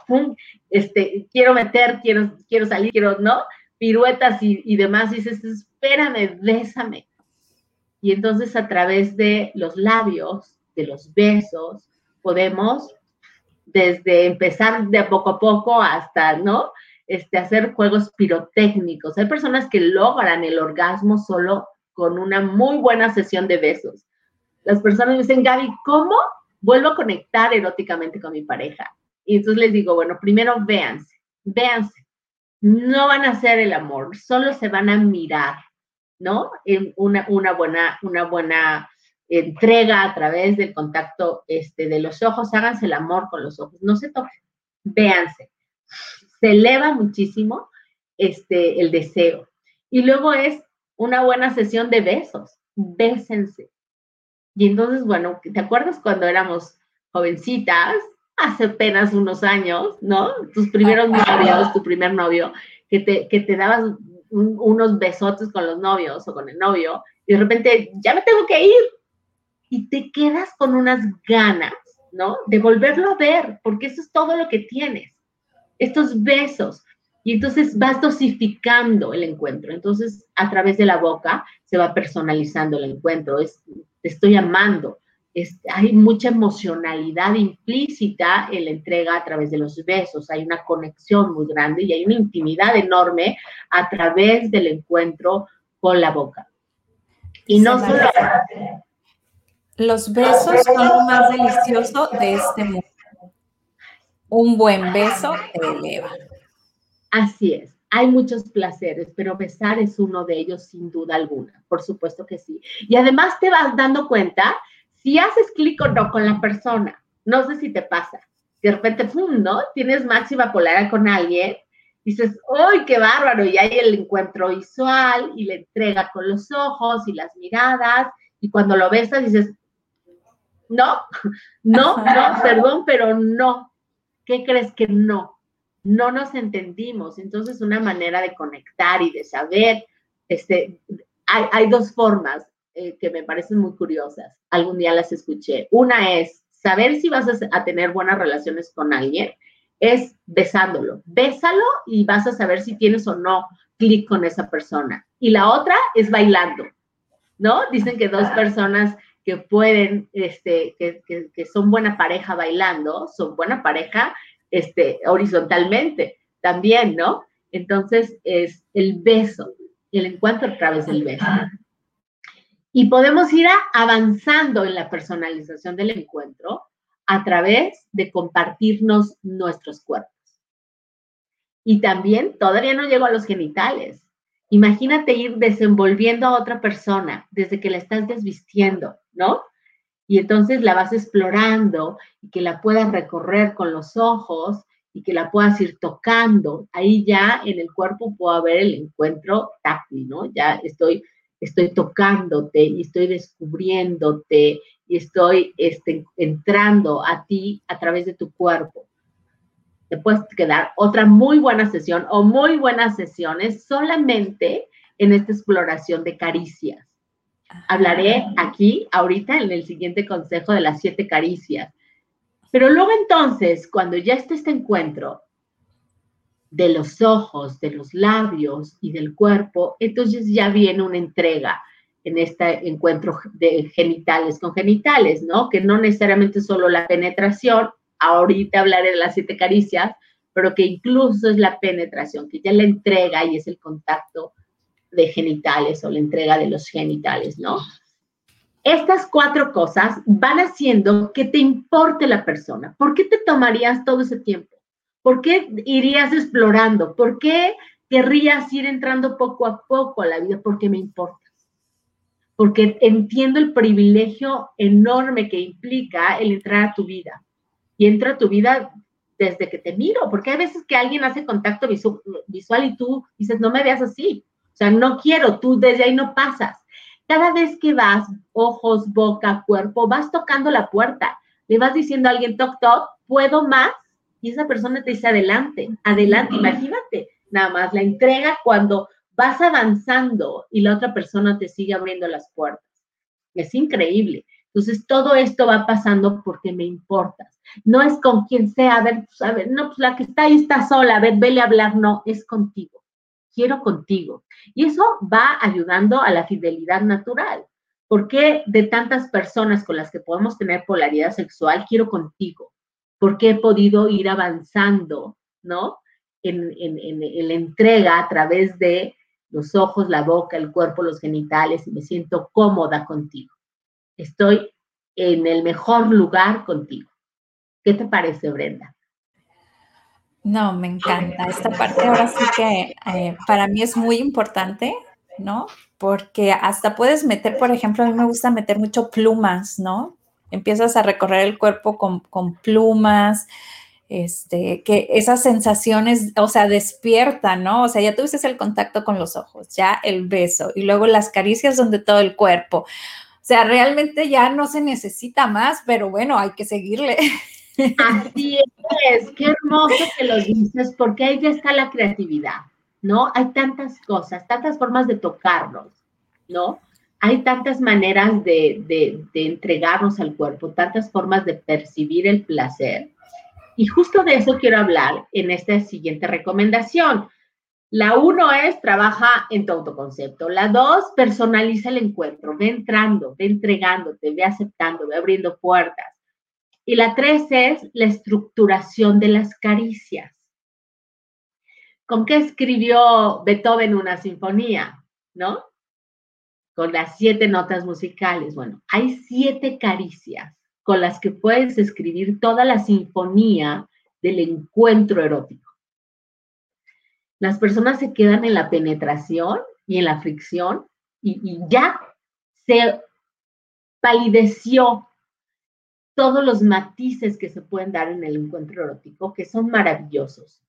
Este, quiero meter, quiero, quiero salir, quiero, ¿no? piruetas y, demás, dices, espérame, bésame. Y entonces a través de los labios, de los besos, podemos desde empezar de poco a poco hasta, ¿no? Este, hacer juegos pirotécnicos. Hay personas que logran el orgasmo solo con una muy buena sesión de besos. Las personas me dicen, Gaby, ¿cómo vuelvo a conectar eróticamente con mi pareja? Y entonces les digo, bueno, primero véanse, véanse, no van a hacer el amor, solo se van a mirar, ¿no? En una, buena, una buena entrega a través del contacto este, de los ojos, háganse el amor con los ojos, no se toquen, véanse. Se eleva muchísimo este, el deseo. Y luego es una buena sesión de besos, bésense. Y entonces, bueno, ¿te acuerdas cuando éramos jovencitas? hace apenas unos años, ¿no? Tus primeros novios, tu primer novio, que te, que te dabas unos besotes con los novios o con el novio, y de repente, ya me tengo que ir. Y te quedas con unas ganas, ¿no? De volverlo a ver, porque eso es todo lo que tienes, estos besos. Y entonces vas dosificando el encuentro. Entonces, a través de la boca se va personalizando el encuentro. Es, te estoy amando, hay mucha emocionalidad implícita en la entrega a través de los besos, hay una conexión muy grande y hay una intimidad enorme a través del encuentro con la boca. Y no solo... Los besos son lo más delicioso de este mundo. Un buen beso te eleva. Así es. Hay muchos placeres, pero besar es uno de ellos sin duda alguna, por supuesto que sí. Y además te vas dando cuenta si haces clic o no con la persona, no sé si te pasa. De repente, ¡pum! ¿no? Tienes máxima polaridad con alguien, dices, ¡ay, qué bárbaro! Y hay el encuentro visual y le entrega con los ojos y las miradas, y cuando lo besas dices, no, no, no, perdón, pero no. ¿Qué crees que no? No nos entendimos. Entonces, una manera de conectar y de saber, este, hay, hay dos formas. Eh, que me parecen muy curiosas. Algún día las escuché. Una es saber si vas a, tener buenas relaciones con alguien, es besándolo. Bésalo y vas a saber si tienes o no clic con esa persona. Y la otra es bailando, ¿no? Dicen que dos personas que pueden, este, que, que, son buena pareja bailando, son buena pareja este, horizontalmente también, ¿no? Entonces es el beso, el encuentro a través del beso. Y podemos ir avanzando en la personalización del encuentro a través de compartirnos nuestros cuerpos. Y también, todavía no llego a los genitales. Imagínate ir desenvolviendo a otra persona desde que la estás desvistiendo, ¿no? Y entonces la vas explorando y que la puedas recorrer con los ojos y que la puedas ir tocando. Ahí ya en el cuerpo puedo haber el encuentro táctil, ¿no? Ya estoy estoy tocándote y estoy descubriéndote y estoy este, entrando a ti a través de tu cuerpo. Te puedes quedar otra muy buena sesión o muy buenas sesiones solamente en esta exploración de caricias. Hablaré aquí, ahorita, en el siguiente consejo de las siete caricias. Pero luego entonces, cuando ya esté este encuentro de los ojos, de los labios y del cuerpo, entonces ya viene una entrega en este encuentro de genitales con genitales, ¿no? Que no necesariamente solo la penetración, ahorita hablaré de las siete caricias, pero que incluso es la penetración, que ya la entrega y es el contacto de genitales o la entrega de los genitales, ¿no? Estas cuatro cosas van haciendo que te importe la persona. ¿Por qué te tomarías todo ese tiempo? ¿Por qué irías explorando? ¿Por qué querrías ir entrando poco a poco a la vida? Porque me importa porque entiendo el privilegio enorme que implica el entrar a tu vida. Y entra a tu vida desde que te miro, porque hay veces que alguien hace contacto visual y tú dices, no me veas así. O sea, no quiero, tú desde ahí no pasas. Cada vez que vas, ojos, boca, cuerpo, vas tocando la puerta, le vas diciendo a alguien, toc, toc, ¿puedo más? Y esa persona te dice, adelante, adelante, imagínate, nada más la entrega cuando vas avanzando y la otra persona te sigue abriendo las puertas. Es increíble. Entonces, todo esto va pasando porque me importas. No es con quien sea, a ver, pues, a ver, no, pues la que está ahí está sola, a ver, vele a hablar, no, es contigo. Quiero contigo. Y eso va ayudando a la fidelidad natural. ¿Por qué de tantas personas con las que podemos tener polaridad sexual, quiero contigo? Porque he podido ir avanzando, ¿no? En, en la entrega a través de los ojos, la boca, el cuerpo, los genitales y me siento cómoda contigo. Estoy en el mejor lugar contigo. ¿Qué te parece, Brenda? No, me encanta. Esta parte ahora sí que eh, para mí es muy importante, ¿no? Porque hasta puedes meter, por ejemplo, a mí me gusta meter mucho plumas, ¿no? Empiezas a recorrer el cuerpo con, con plumas, este, que esas sensaciones, o sea, despiertan, ¿no? O sea, ya tuviste el contacto con los ojos, ya el beso y luego las caricias donde todo el cuerpo. O sea, realmente ya no se necesita más, pero bueno, hay que seguirle. Así es, qué hermoso que lo dices, porque ahí ya está la creatividad, ¿no? Hay tantas cosas, tantas formas de tocarnos, ¿no? Hay tantas maneras de, de, de entregarnos al cuerpo, tantas formas de percibir el placer y justo de eso quiero hablar en esta siguiente recomendación. La uno es trabaja en tu autoconcepto. La dos, personaliza el encuentro. Ve entrando, ve entregándote, ve aceptando, ve abriendo puertas. Y la tres es la estructuración de las caricias. ¿Con qué escribió Beethoven una sinfonía? ¿No? Con las siete notas musicales. Bueno, hay siete caricias con las que puedes escribir toda la sinfonía del encuentro erótico. Las personas se quedan en la penetración y en la fricción y, ya se palideció todos los matices que se pueden dar en el encuentro erótico, que son maravillosos.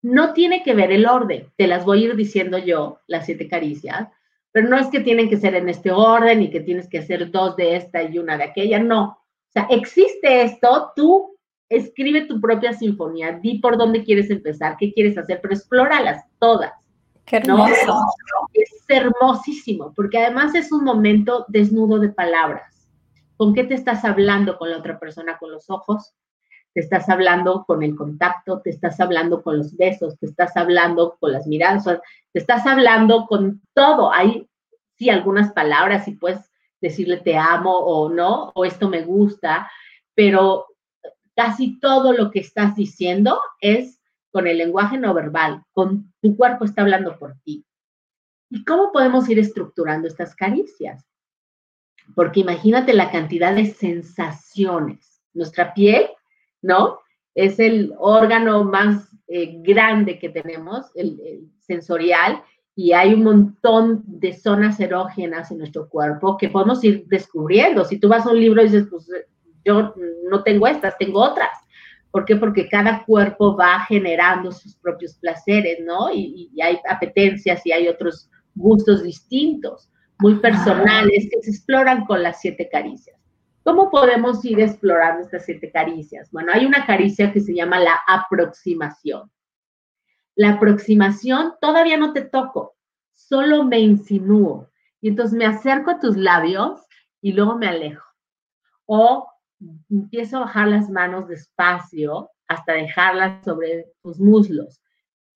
No tiene que ver el orden, te las voy a ir diciendo yo, las siete caricias, pero no es que tienen que ser en este orden y que tienes que hacer dos de esta y una de aquella, no. O sea, existe esto, tú escribe tu propia sinfonía, di por dónde quieres empezar, qué quieres hacer, pero explóralas todas. Qué hermoso. Es hermosísimo, porque además es un momento desnudo de palabras. ¿Con qué te estás hablando con la otra persona? ¿Con los ojos? ¿Te estás hablando con el contacto? ¿Te estás hablando con los besos? ¿Te estás hablando con las miradas? ¿Te estás hablando con todo? Hay, sí, algunas palabras y pues decirle te amo o no, o esto me gusta, pero casi todo lo que estás diciendo es con el lenguaje no verbal, con tu cuerpo está hablando por ti. ¿Y cómo podemos ir estructurando estas caricias? Porque imagínate la cantidad de sensaciones. Nuestra piel, ¿no? Es el órgano más eh, grande que tenemos, el sensorial, y hay un montón de zonas erógenas en nuestro cuerpo que podemos ir descubriendo. Si tú vas a un libro y dices, pues yo no tengo estas, tengo otras. ¿Por qué? Porque cada cuerpo va generando sus propios placeres, ¿no? Y hay apetencias y hay otros gustos distintos, muy personales, que se exploran con las siete caricias. ¿Cómo podemos ir explorando estas siete caricias? Bueno, hay una caricia que se llama la aproximación. La aproximación todavía no te toco, solo me insinúo. Y entonces me acerco a tus labios y luego me alejo. O empiezo a bajar las manos despacio hasta dejarlas sobre tus muslos.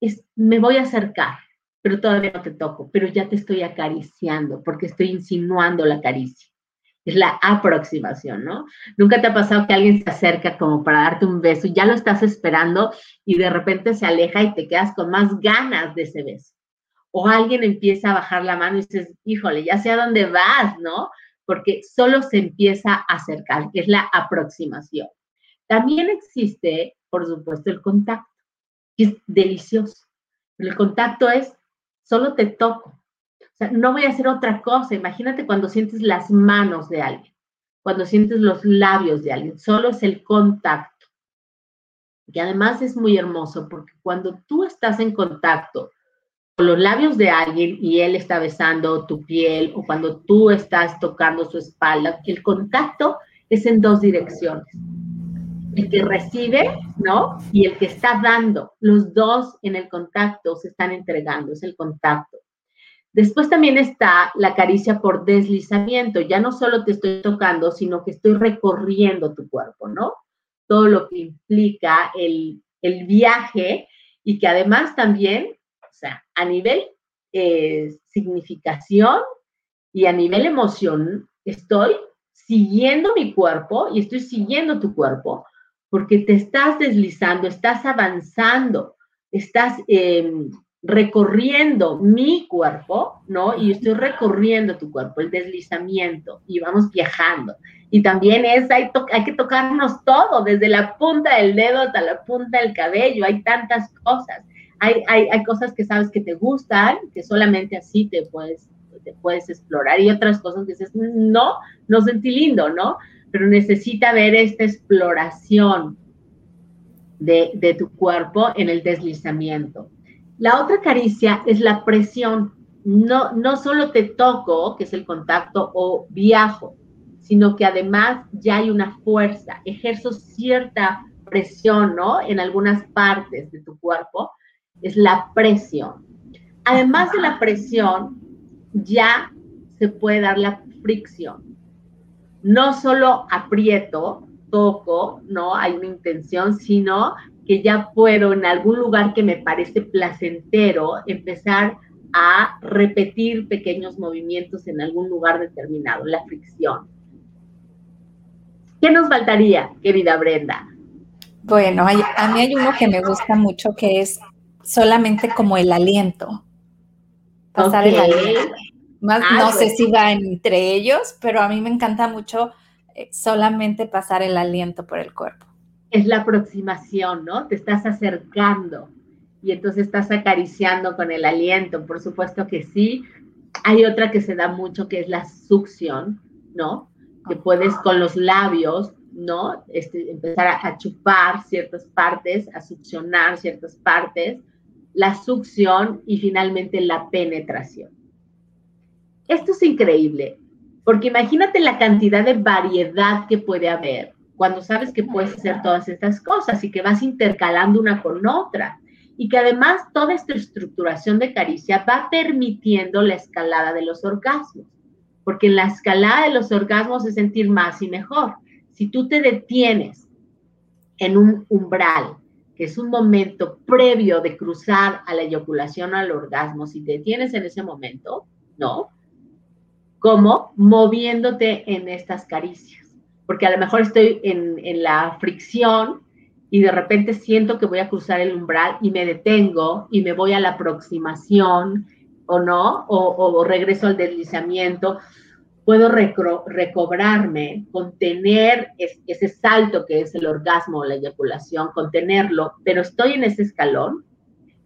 Es, me voy a acercar, pero todavía no te toco, pero ya te estoy acariciando porque estoy insinuando la caricia. Es la aproximación, ¿no? Nunca te ha pasado que alguien se acerca como para darte un beso ya lo estás esperando y de repente se aleja y te quedas con más ganas de ese beso. O alguien empieza a bajar la mano y dices, híjole, ya sé a dónde vas, ¿no? Porque solo se empieza a acercar, que es la aproximación. También existe, por supuesto, el contacto, que es delicioso. El contacto es, solo te toco, no voy a hacer otra cosa. Imagínate cuando sientes las manos de alguien, cuando sientes los labios de alguien, solo es el contacto. Que además es muy hermoso porque cuando tú estás en contacto con los labios de alguien y él está besando tu piel o cuando tú estás tocando su espalda, el contacto es en dos direcciones. El que recibe, ¿no? Y el que está dando. Los dos en el contacto se están entregando, es el contacto. Después también está la caricia por deslizamiento. Ya no solo te estoy tocando, sino que estoy recorriendo tu cuerpo, ¿no? Todo lo que implica el, viaje y que además también, o sea, a nivel eh, significación y a nivel emoción, estoy siguiendo mi cuerpo y estoy siguiendo tu cuerpo porque te estás deslizando, estás avanzando, estás em, recorriendo mi cuerpo, ¿no? Y estoy recorriendo tu cuerpo, el deslizamiento, y vamos viajando. Y también es, hay, hay que tocarnos todo, desde la punta del dedo hasta la punta del cabello, hay tantas cosas. Hay, hay, hay cosas que sabes que te gustan, que solamente así te puedes, te puedes explorar, y otras cosas que dices, no, no sentí lindo, ¿no? Pero necesita ver esta exploración de, de tu cuerpo en el deslizamiento. La otra caricia es la presión. No, no solo te toco, que es el contacto, o viajo, sino que además ya hay una fuerza, ejerzo cierta presión, ¿no? En algunas partes de tu cuerpo, es la presión. Además de la presión, ya se puede dar la fricción. No solo aprieto, toco, ¿no? Hay una intención, sino que ya puedo en algún lugar que me parece placentero empezar a repetir pequeños movimientos en algún lugar determinado, la fricción. ¿Qué nos faltaría, querida Brenda? Bueno, a mí hay uno que me gusta mucho que es solamente como el aliento. Pasar el aliento. Más, ah, no sé si va entre ellos, pero a mí me encanta mucho eh, solamente pasar el aliento por el cuerpo es la aproximación, ¿no? Te estás acercando y entonces estás acariciando con el aliento, por supuesto que sí. Hay otra que se da mucho que es la succión, ¿no? Que puedes con los labios, ¿no? Este, empezar a, a chupar ciertas partes, a succionar ciertas partes, la succión y finalmente la penetración. Esto es increíble, porque imagínate la cantidad de variedad que puede haber cuando sabes que puedes hacer todas estas cosas y que vas intercalando una con otra. Y que además toda esta estructuración de caricia va permitiendo la escalada de los orgasmos. Porque en la escalada de los orgasmos es sentir más y mejor. Si tú te detienes en un umbral, que es un momento previo de cruzar a la eyaculación al orgasmo, si te detienes en ese momento, ¿no? Como moviéndote en estas caricias. Porque a lo mejor estoy en, la fricción y de repente siento que voy a cruzar el umbral y me detengo y me voy a la aproximación o no, o, regreso al deslizamiento, puedo recobrarme, contener ese salto que es el orgasmo o la eyaculación, contenerlo, pero estoy en ese escalón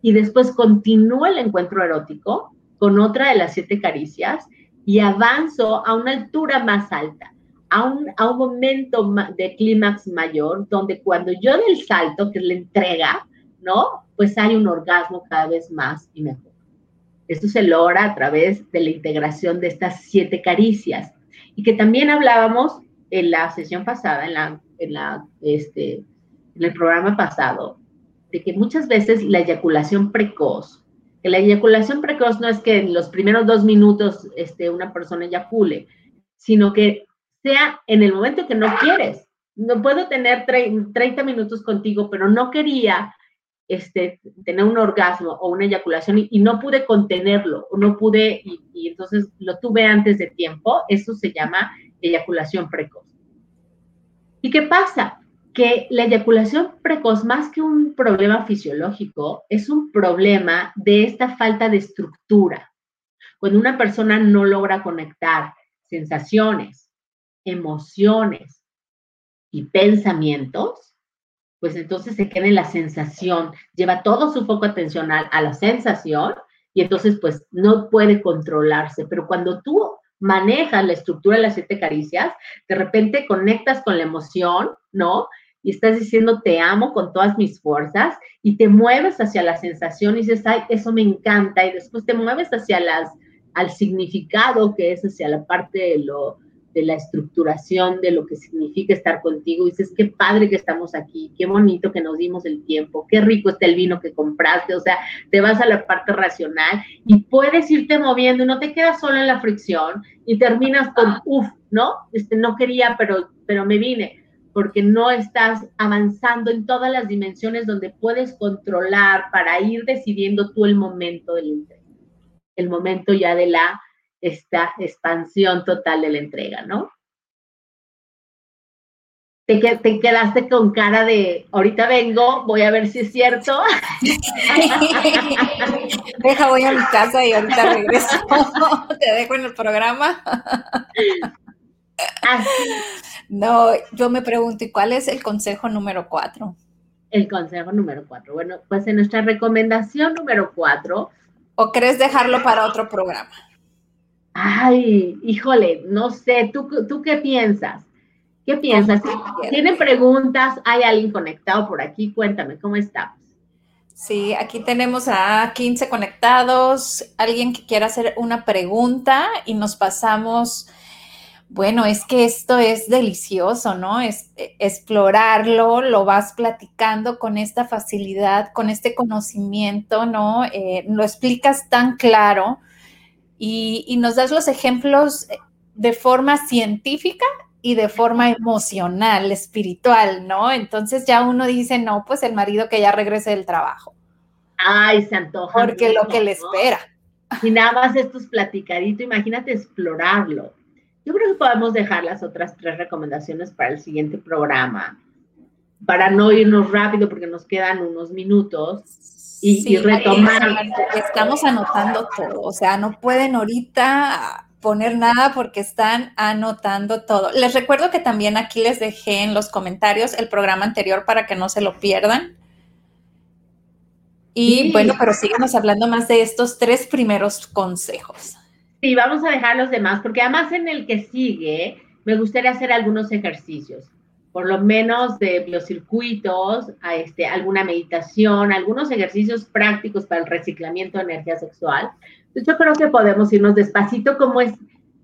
y después continúo el encuentro erótico con otra de las siete caricias y avanzo a una altura más alta a un, momento de clímax mayor, donde cuando yo doy el salto, que es la entrega, ¿no? Pues hay un orgasmo cada vez más y mejor. Esto se logra a través de la integración de estas siete caricias. Y que también hablábamos en la sesión pasada, en, la, en, la, este, en el programa pasado, de que muchas veces la eyaculación precoz La eyaculación precoz no es que en los primeros dos minutos este, una persona eyacule, sino que sea en el momento que no quieres. No puedo tener 30 minutos contigo, pero no quería este, tener un orgasmo o una eyaculación y, no pude contenerlo, o no pude, y, entonces lo tuve antes de tiempo, eso se llama eyaculación precoz. ¿Y qué pasa? Que la eyaculación precoz, más que un problema fisiológico, es un problema de esta falta de estructura. Cuando una persona no logra conectar sensaciones, emociones y pensamientos, pues entonces se queda en la sensación, lleva todo su foco atencional a la sensación y entonces pues no puede controlarse. Pero cuando tú manejas la estructura de las siete caricias, de repente conectas con la emoción, ¿no? Y estás diciendo te amo con todas mis fuerzas y te mueves hacia la sensación y dices, ay, eso me encanta y después te mueves hacia las, al significado que es hacia la parte de lo, de la estructuración de lo que significa estar contigo. Y dices, qué padre que estamos aquí, qué bonito que nos dimos el tiempo, qué rico está el vino que compraste. O sea, te vas a la parte racional y puedes irte moviendo y no te quedas solo en la fricción y terminas con, uff, ¿no? Este, no quería, pero, pero me vine porque no estás avanzando en todas las dimensiones donde puedes controlar para ir decidiendo tú el momento del el momento ya de la esta expansión total de la entrega, ¿no? Te, te, quedaste con cara de, ahorita vengo, voy a ver si es cierto. Deja, voy a mi casa y ahorita regreso. Te dejo en el programa. No, yo me pregunto, ¿y cuál es el consejo número cuatro? El consejo número cuatro. Bueno, pues en nuestra recomendación número cuatro. ¿O crees dejarlo para otro programa? Ay, híjole, no sé, ¿tú, tú qué piensas? ¿Qué piensas? ¿Tienen preguntas? ¿Hay alguien conectado por aquí? Cuéntame, ¿cómo estamos? Sí, aquí tenemos a 15 conectados, alguien que quiera hacer una pregunta y nos pasamos, bueno, es que esto es delicioso, ¿no? Es, explorarlo, lo vas platicando con esta facilidad, con este conocimiento, ¿no? Eh, lo explicas tan claro y, nos das los ejemplos de forma científica y de forma emocional, espiritual, ¿no? Entonces ya uno dice, no, pues el marido que ya regrese del trabajo. Ay, se antoja. Porque lo que le espera. Y nada más esto es platicadito, imagínate explorarlo. Yo creo que podemos dejar las otras tres recomendaciones para el siguiente programa, para no irnos rápido porque nos quedan unos minutos y, retomar. Estamos anotando todo, o sea, no pueden ahorita poner nada porque están anotando todo. Les recuerdo que también aquí les dejé en los comentarios el programa anterior para que no se lo pierdan. Y bueno, pero sigamos hablando más de estos tres primeros consejos. Sí, vamos a dejar los demás, porque además en el que sigue me gustaría hacer algunos ejercicios por lo menos de biocircuitos, a este, alguna meditación, algunos ejercicios prácticos para el reciclamiento de energía sexual. Entonces yo creo que podemos irnos despacito como es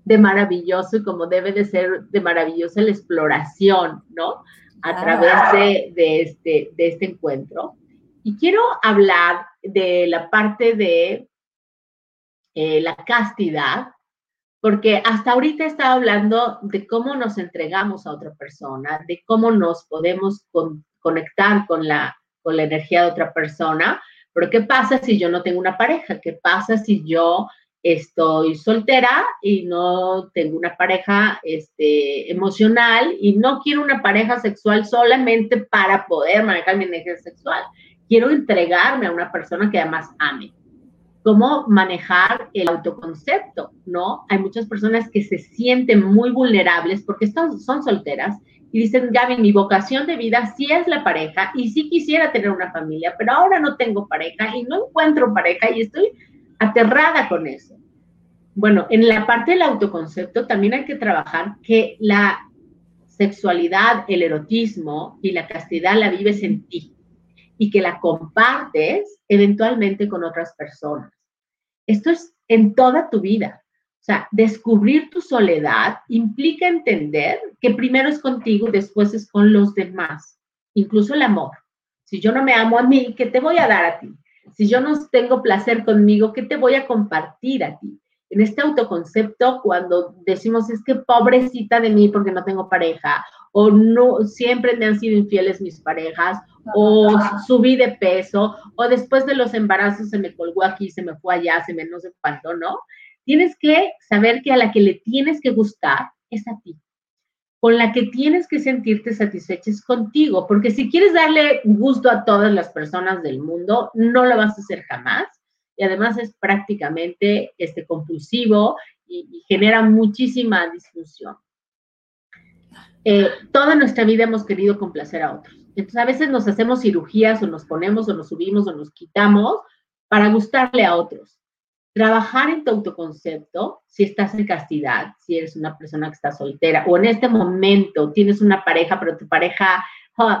de maravilloso y como debe de ser de maravillosa la exploración, ¿no? A ah. través de, este, de este encuentro. Y quiero hablar de la parte de eh, la castidad, porque hasta ahorita estaba hablando de cómo nos entregamos a otra persona, de cómo nos podemos conectar con la, con la energía de otra persona, pero ¿qué pasa si yo no tengo una pareja? ¿Qué pasa si yo estoy soltera y no tengo una pareja este, emocional y no quiero una pareja sexual solamente para poder manejar mi energía sexual? Quiero entregarme a una persona que además ame cómo manejar el autoconcepto, ¿no? Hay muchas personas que se sienten muy vulnerables porque son, son solteras y dicen, Gaby, mi vocación de vida sí es la pareja y sí quisiera tener una familia, pero ahora no tengo pareja y no encuentro pareja y estoy aterrada con eso. Bueno, en la parte del autoconcepto también hay que trabajar que la sexualidad, el erotismo y la castidad la vives en ti y que la compartes eventualmente con otras personas. Esto es en toda tu vida. O sea, descubrir tu soledad implica entender que primero es contigo después es con los demás, incluso el amor. Si yo no me amo a mí, ¿qué te voy a dar a ti? Si yo no tengo placer conmigo, ¿qué te voy a compartir a ti? En este autoconcepto, cuando decimos es que pobrecita de mí porque no tengo pareja, o no, siempre me han sido infieles mis parejas, o subí de peso, o después de los embarazos se me colgó aquí, se me fue allá, se me no sé cuánto, ¿no? Tienes que saber que a la que le tienes que gustar es a ti. Con la que tienes que sentirte satisfecha es contigo, porque si quieres darle gusto a todas las personas del mundo, no lo vas a hacer jamás. Y además es prácticamente este, compulsivo y, genera muchísima disfunción. Eh, toda nuestra vida hemos querido complacer a otros. Entonces a veces nos hacemos cirugías o nos ponemos o nos subimos o nos quitamos para gustarle a otros trabajar en tu autoconcepto, si estás en castidad, si eres una persona que está soltera, o en este momento tienes una pareja, pero tu pareja,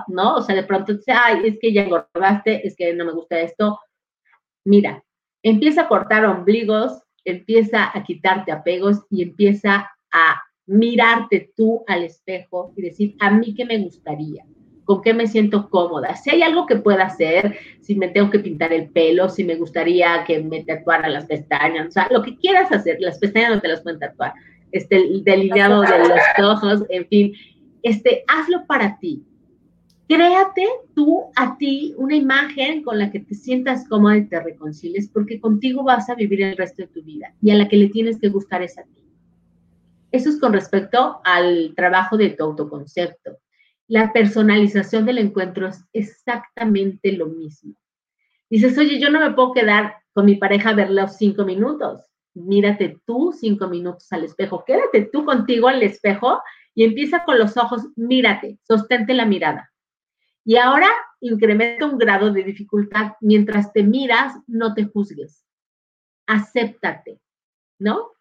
¿no? O sea, de pronto dice, ay, es que ya engordaste, es que no me gusta esto. Mira, empieza a cortar ombligos, empieza a quitarte apegos y empieza a mirarte tú al espejo y decir, a mí qué me gustaría con qué me siento cómoda. Si hay algo que pueda hacer, si me tengo que pintar el pelo, si me gustaría que me tatuara las pestañas, o sea, lo que quieras hacer, las pestañas no te las pueden tatuar, este, el delineado de los ojos, en fin, este, hazlo para ti. Créate tú a ti una imagen con la que te sientas cómoda y te reconcilies, porque contigo vas a vivir el resto de tu vida y a la que le tienes que gustar es a ti. Eso es con respecto al trabajo de tu autoconcepto. La personalización del encuentro es exactamente lo mismo. Dices, oye, yo no me puedo quedar con mi pareja a ver los cinco minutos. Mírate tú cinco minutos al espejo. Quédate tú contigo al espejo y empieza con los ojos, mírate, sostente la mirada. Y ahora incrementa un grado de dificultad. Mientras te miras, no te juzgues. Acéptate, ¿no?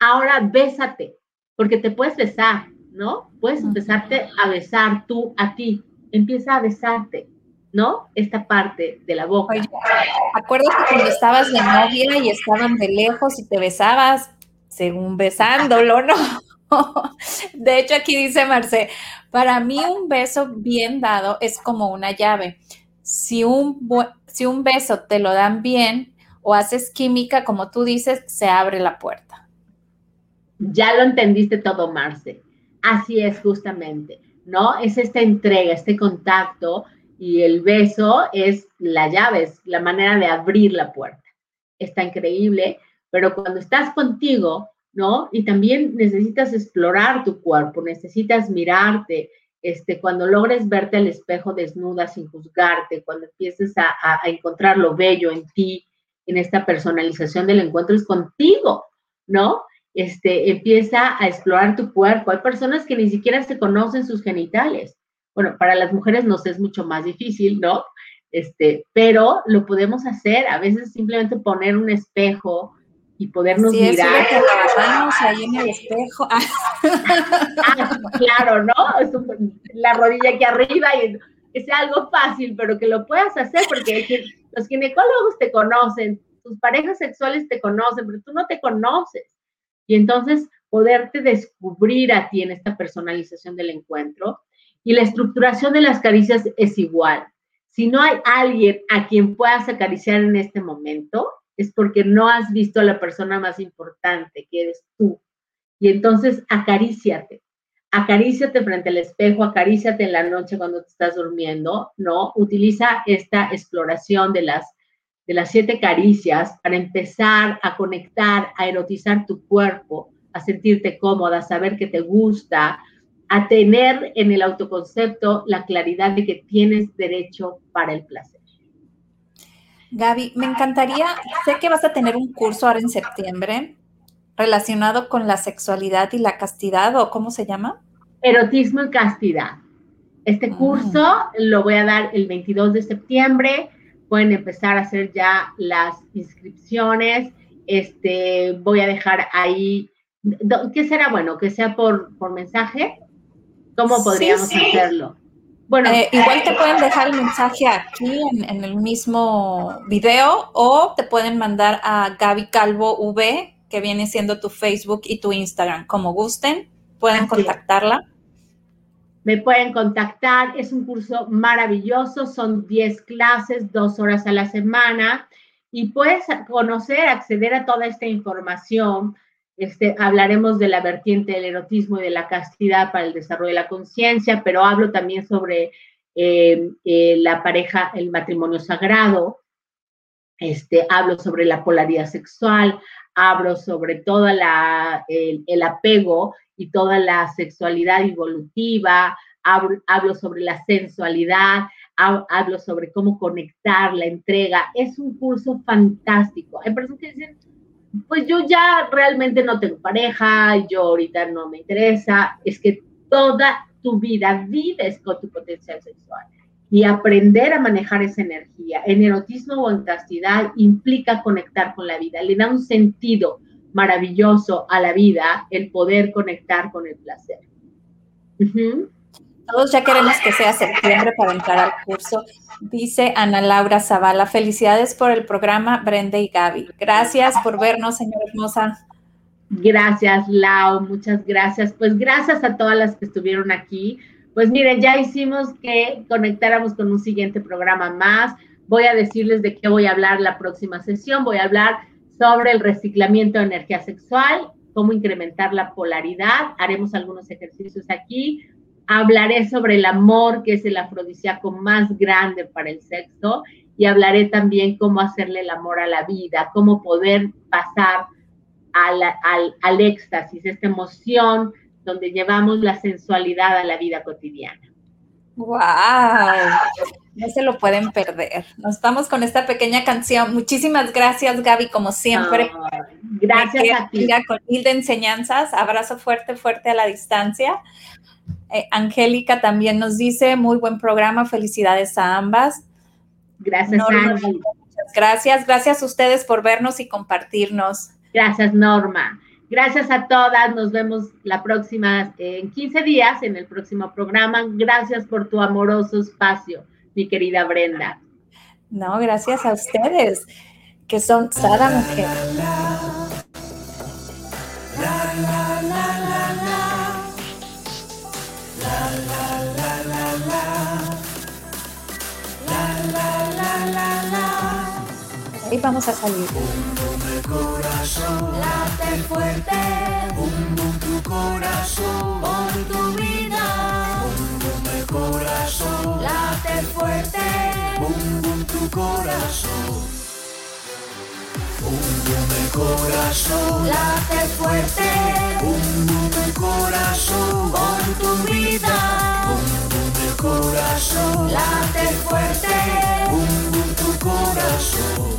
Ahora bésate, porque te puedes besar, ¿no? Puedes empezarte a besar tú a ti. Empieza a besarte, ¿no? Esta parte de la boca. Oye, ¿acuerdas que cuando estabas de novia y estaban de lejos y te besabas, según besándolo, ¿no? De hecho, aquí dice Marce, para mí un beso bien dado es como una llave. Si un, si un beso te lo dan bien o haces química, como tú dices, se abre la puerta. Ya lo entendiste todo, Marce. Así es, justamente, ¿no? Es esta entrega, este contacto y el beso es la llave, es la manera de abrir la puerta. Está increíble, pero cuando estás contigo, ¿no? Y también necesitas explorar tu cuerpo, necesitas mirarte, este, cuando logres verte al espejo desnuda sin juzgarte, cuando empieces a, a encontrar lo bello en ti, en esta personalización del encuentro, es contigo, ¿no? Este, empieza a explorar tu cuerpo. Hay personas que ni siquiera se conocen sus genitales. Bueno, para las mujeres nos es mucho más difícil, ¿no? Este, pero lo podemos hacer, a veces simplemente poner un espejo y podernos sí, mirar. Es ahí en el espejo. ah, claro, ¿no? La rodilla aquí arriba y que sea algo fácil, pero que lo puedas hacer porque los ginecólogos te conocen, tus parejas sexuales te conocen, pero tú no te conoces y entonces poderte descubrir a ti en esta personalización del encuentro. Y la estructuración de las caricias es igual. Si no hay alguien a quien puedas acariciar en este momento, es porque no has visto a la persona más importante, que eres tú. Y entonces acaríciate. Acaríciate frente al espejo, acaríciate en la noche cuando te estás durmiendo, ¿no? Utiliza esta exploración de las de las siete caricias para empezar a conectar, a erotizar tu cuerpo, a sentirte cómoda, a saber que te gusta, a tener en el autoconcepto la claridad de que tienes derecho para el placer. Gaby, me encantaría, sé que vas a tener un curso ahora en septiembre relacionado con la sexualidad y la castidad, o cómo se llama? Erotismo y castidad. Este ah. curso lo voy a dar el 22 de septiembre pueden empezar a hacer ya las inscripciones. Este, voy a dejar ahí, ¿qué será bueno? ¿Que sea por, por mensaje? ¿Cómo podríamos hacerlo? Bueno, eh, igual te pueden dejar el mensaje aquí en, el mismo video o te pueden mandar a Gaby Calvo V, que viene siendo tu Facebook y tu Instagram, como gusten, pueden contactarla. Me pueden contactar. Es un curso maravilloso, son 10 clases, dos horas a la semana y puedes conocer, acceder a toda esta información. Este, hablaremos de la vertiente del erotismo y de la castidad para el desarrollo de la conciencia, pero hablo también sobre eh, eh, la pareja, el matrimonio sagrado, este, hablo sobre la polaridad sexual, hablo sobre todo el, apego y toda la sexualidad evolutiva, hablo, sobre la sensualidad, hablo sobre cómo conectar la entrega. Es un curso fantástico. Hay personas que dicen, pues yo ya realmente no tengo pareja, yo ahorita no me interesa. Es que toda tu vida vives con tu potencial sexual y aprender a manejar esa energía en erotismo o en castidad implica conectar con la vida, le da un sentido maravilloso a la vida el poder conectar con el placer. Todos ya queremos que sea septiembre para entrar al curso. Dice Ana Laura Zavala, felicidades por el programa Brenda y Gaby. Gracias por vernos, señora hermosa. Gracias, Lau, muchas gracias. Pues gracias a todas las que estuvieron aquí. Pues miren, ya hicimos que conectáramos con un siguiente programa más. Voy a decirles de qué voy a hablar la próxima sesión. Voy a hablar sobre el reciclamiento de energía sexual, cómo incrementar la polaridad. Haremos algunos ejercicios aquí. Hablaré sobre el amor, que es el afrodisíaco más grande para el sexo. Y hablaré también cómo hacerle el amor a la vida, cómo poder pasar al, al, al éxtasis, esta emoción donde llevamos la sensualidad a la vida cotidiana. ¡Wow! No se lo pueden perder. Nos vamos con esta pequeña canción. Muchísimas gracias, Gaby, como siempre. gracias a ti. Con mil de enseñanzas. Abrazo fuerte, fuerte a la distancia. Eh, Angélica también nos dice, muy buen programa, felicidades a ambas. Gracias, Muchas gracias. Gracias a ustedes por vernos y compartirnos. Gracias, Norma. Gracias a todas, nos vemos la próxima, en 15 días, en el próximo programa. Gracias por tu amoroso espacio, mi querida Brenda. No, gracias a ustedes, que son Sada Mujer. Y vamos a salir corazón. Late fuerte, bum tu corazón. Por tu vida, bum el corazón. Late fuerte, bum tu corazón. Bum el corazón. Late fuerte, bum tu corazón. Por tu vida, bum el corazón. Late fuerte, bum tu corazón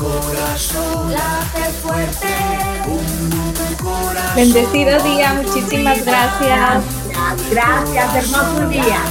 corazón late fuerte. Bendecido día, muchísimas gracias. Gracias, hermoso día.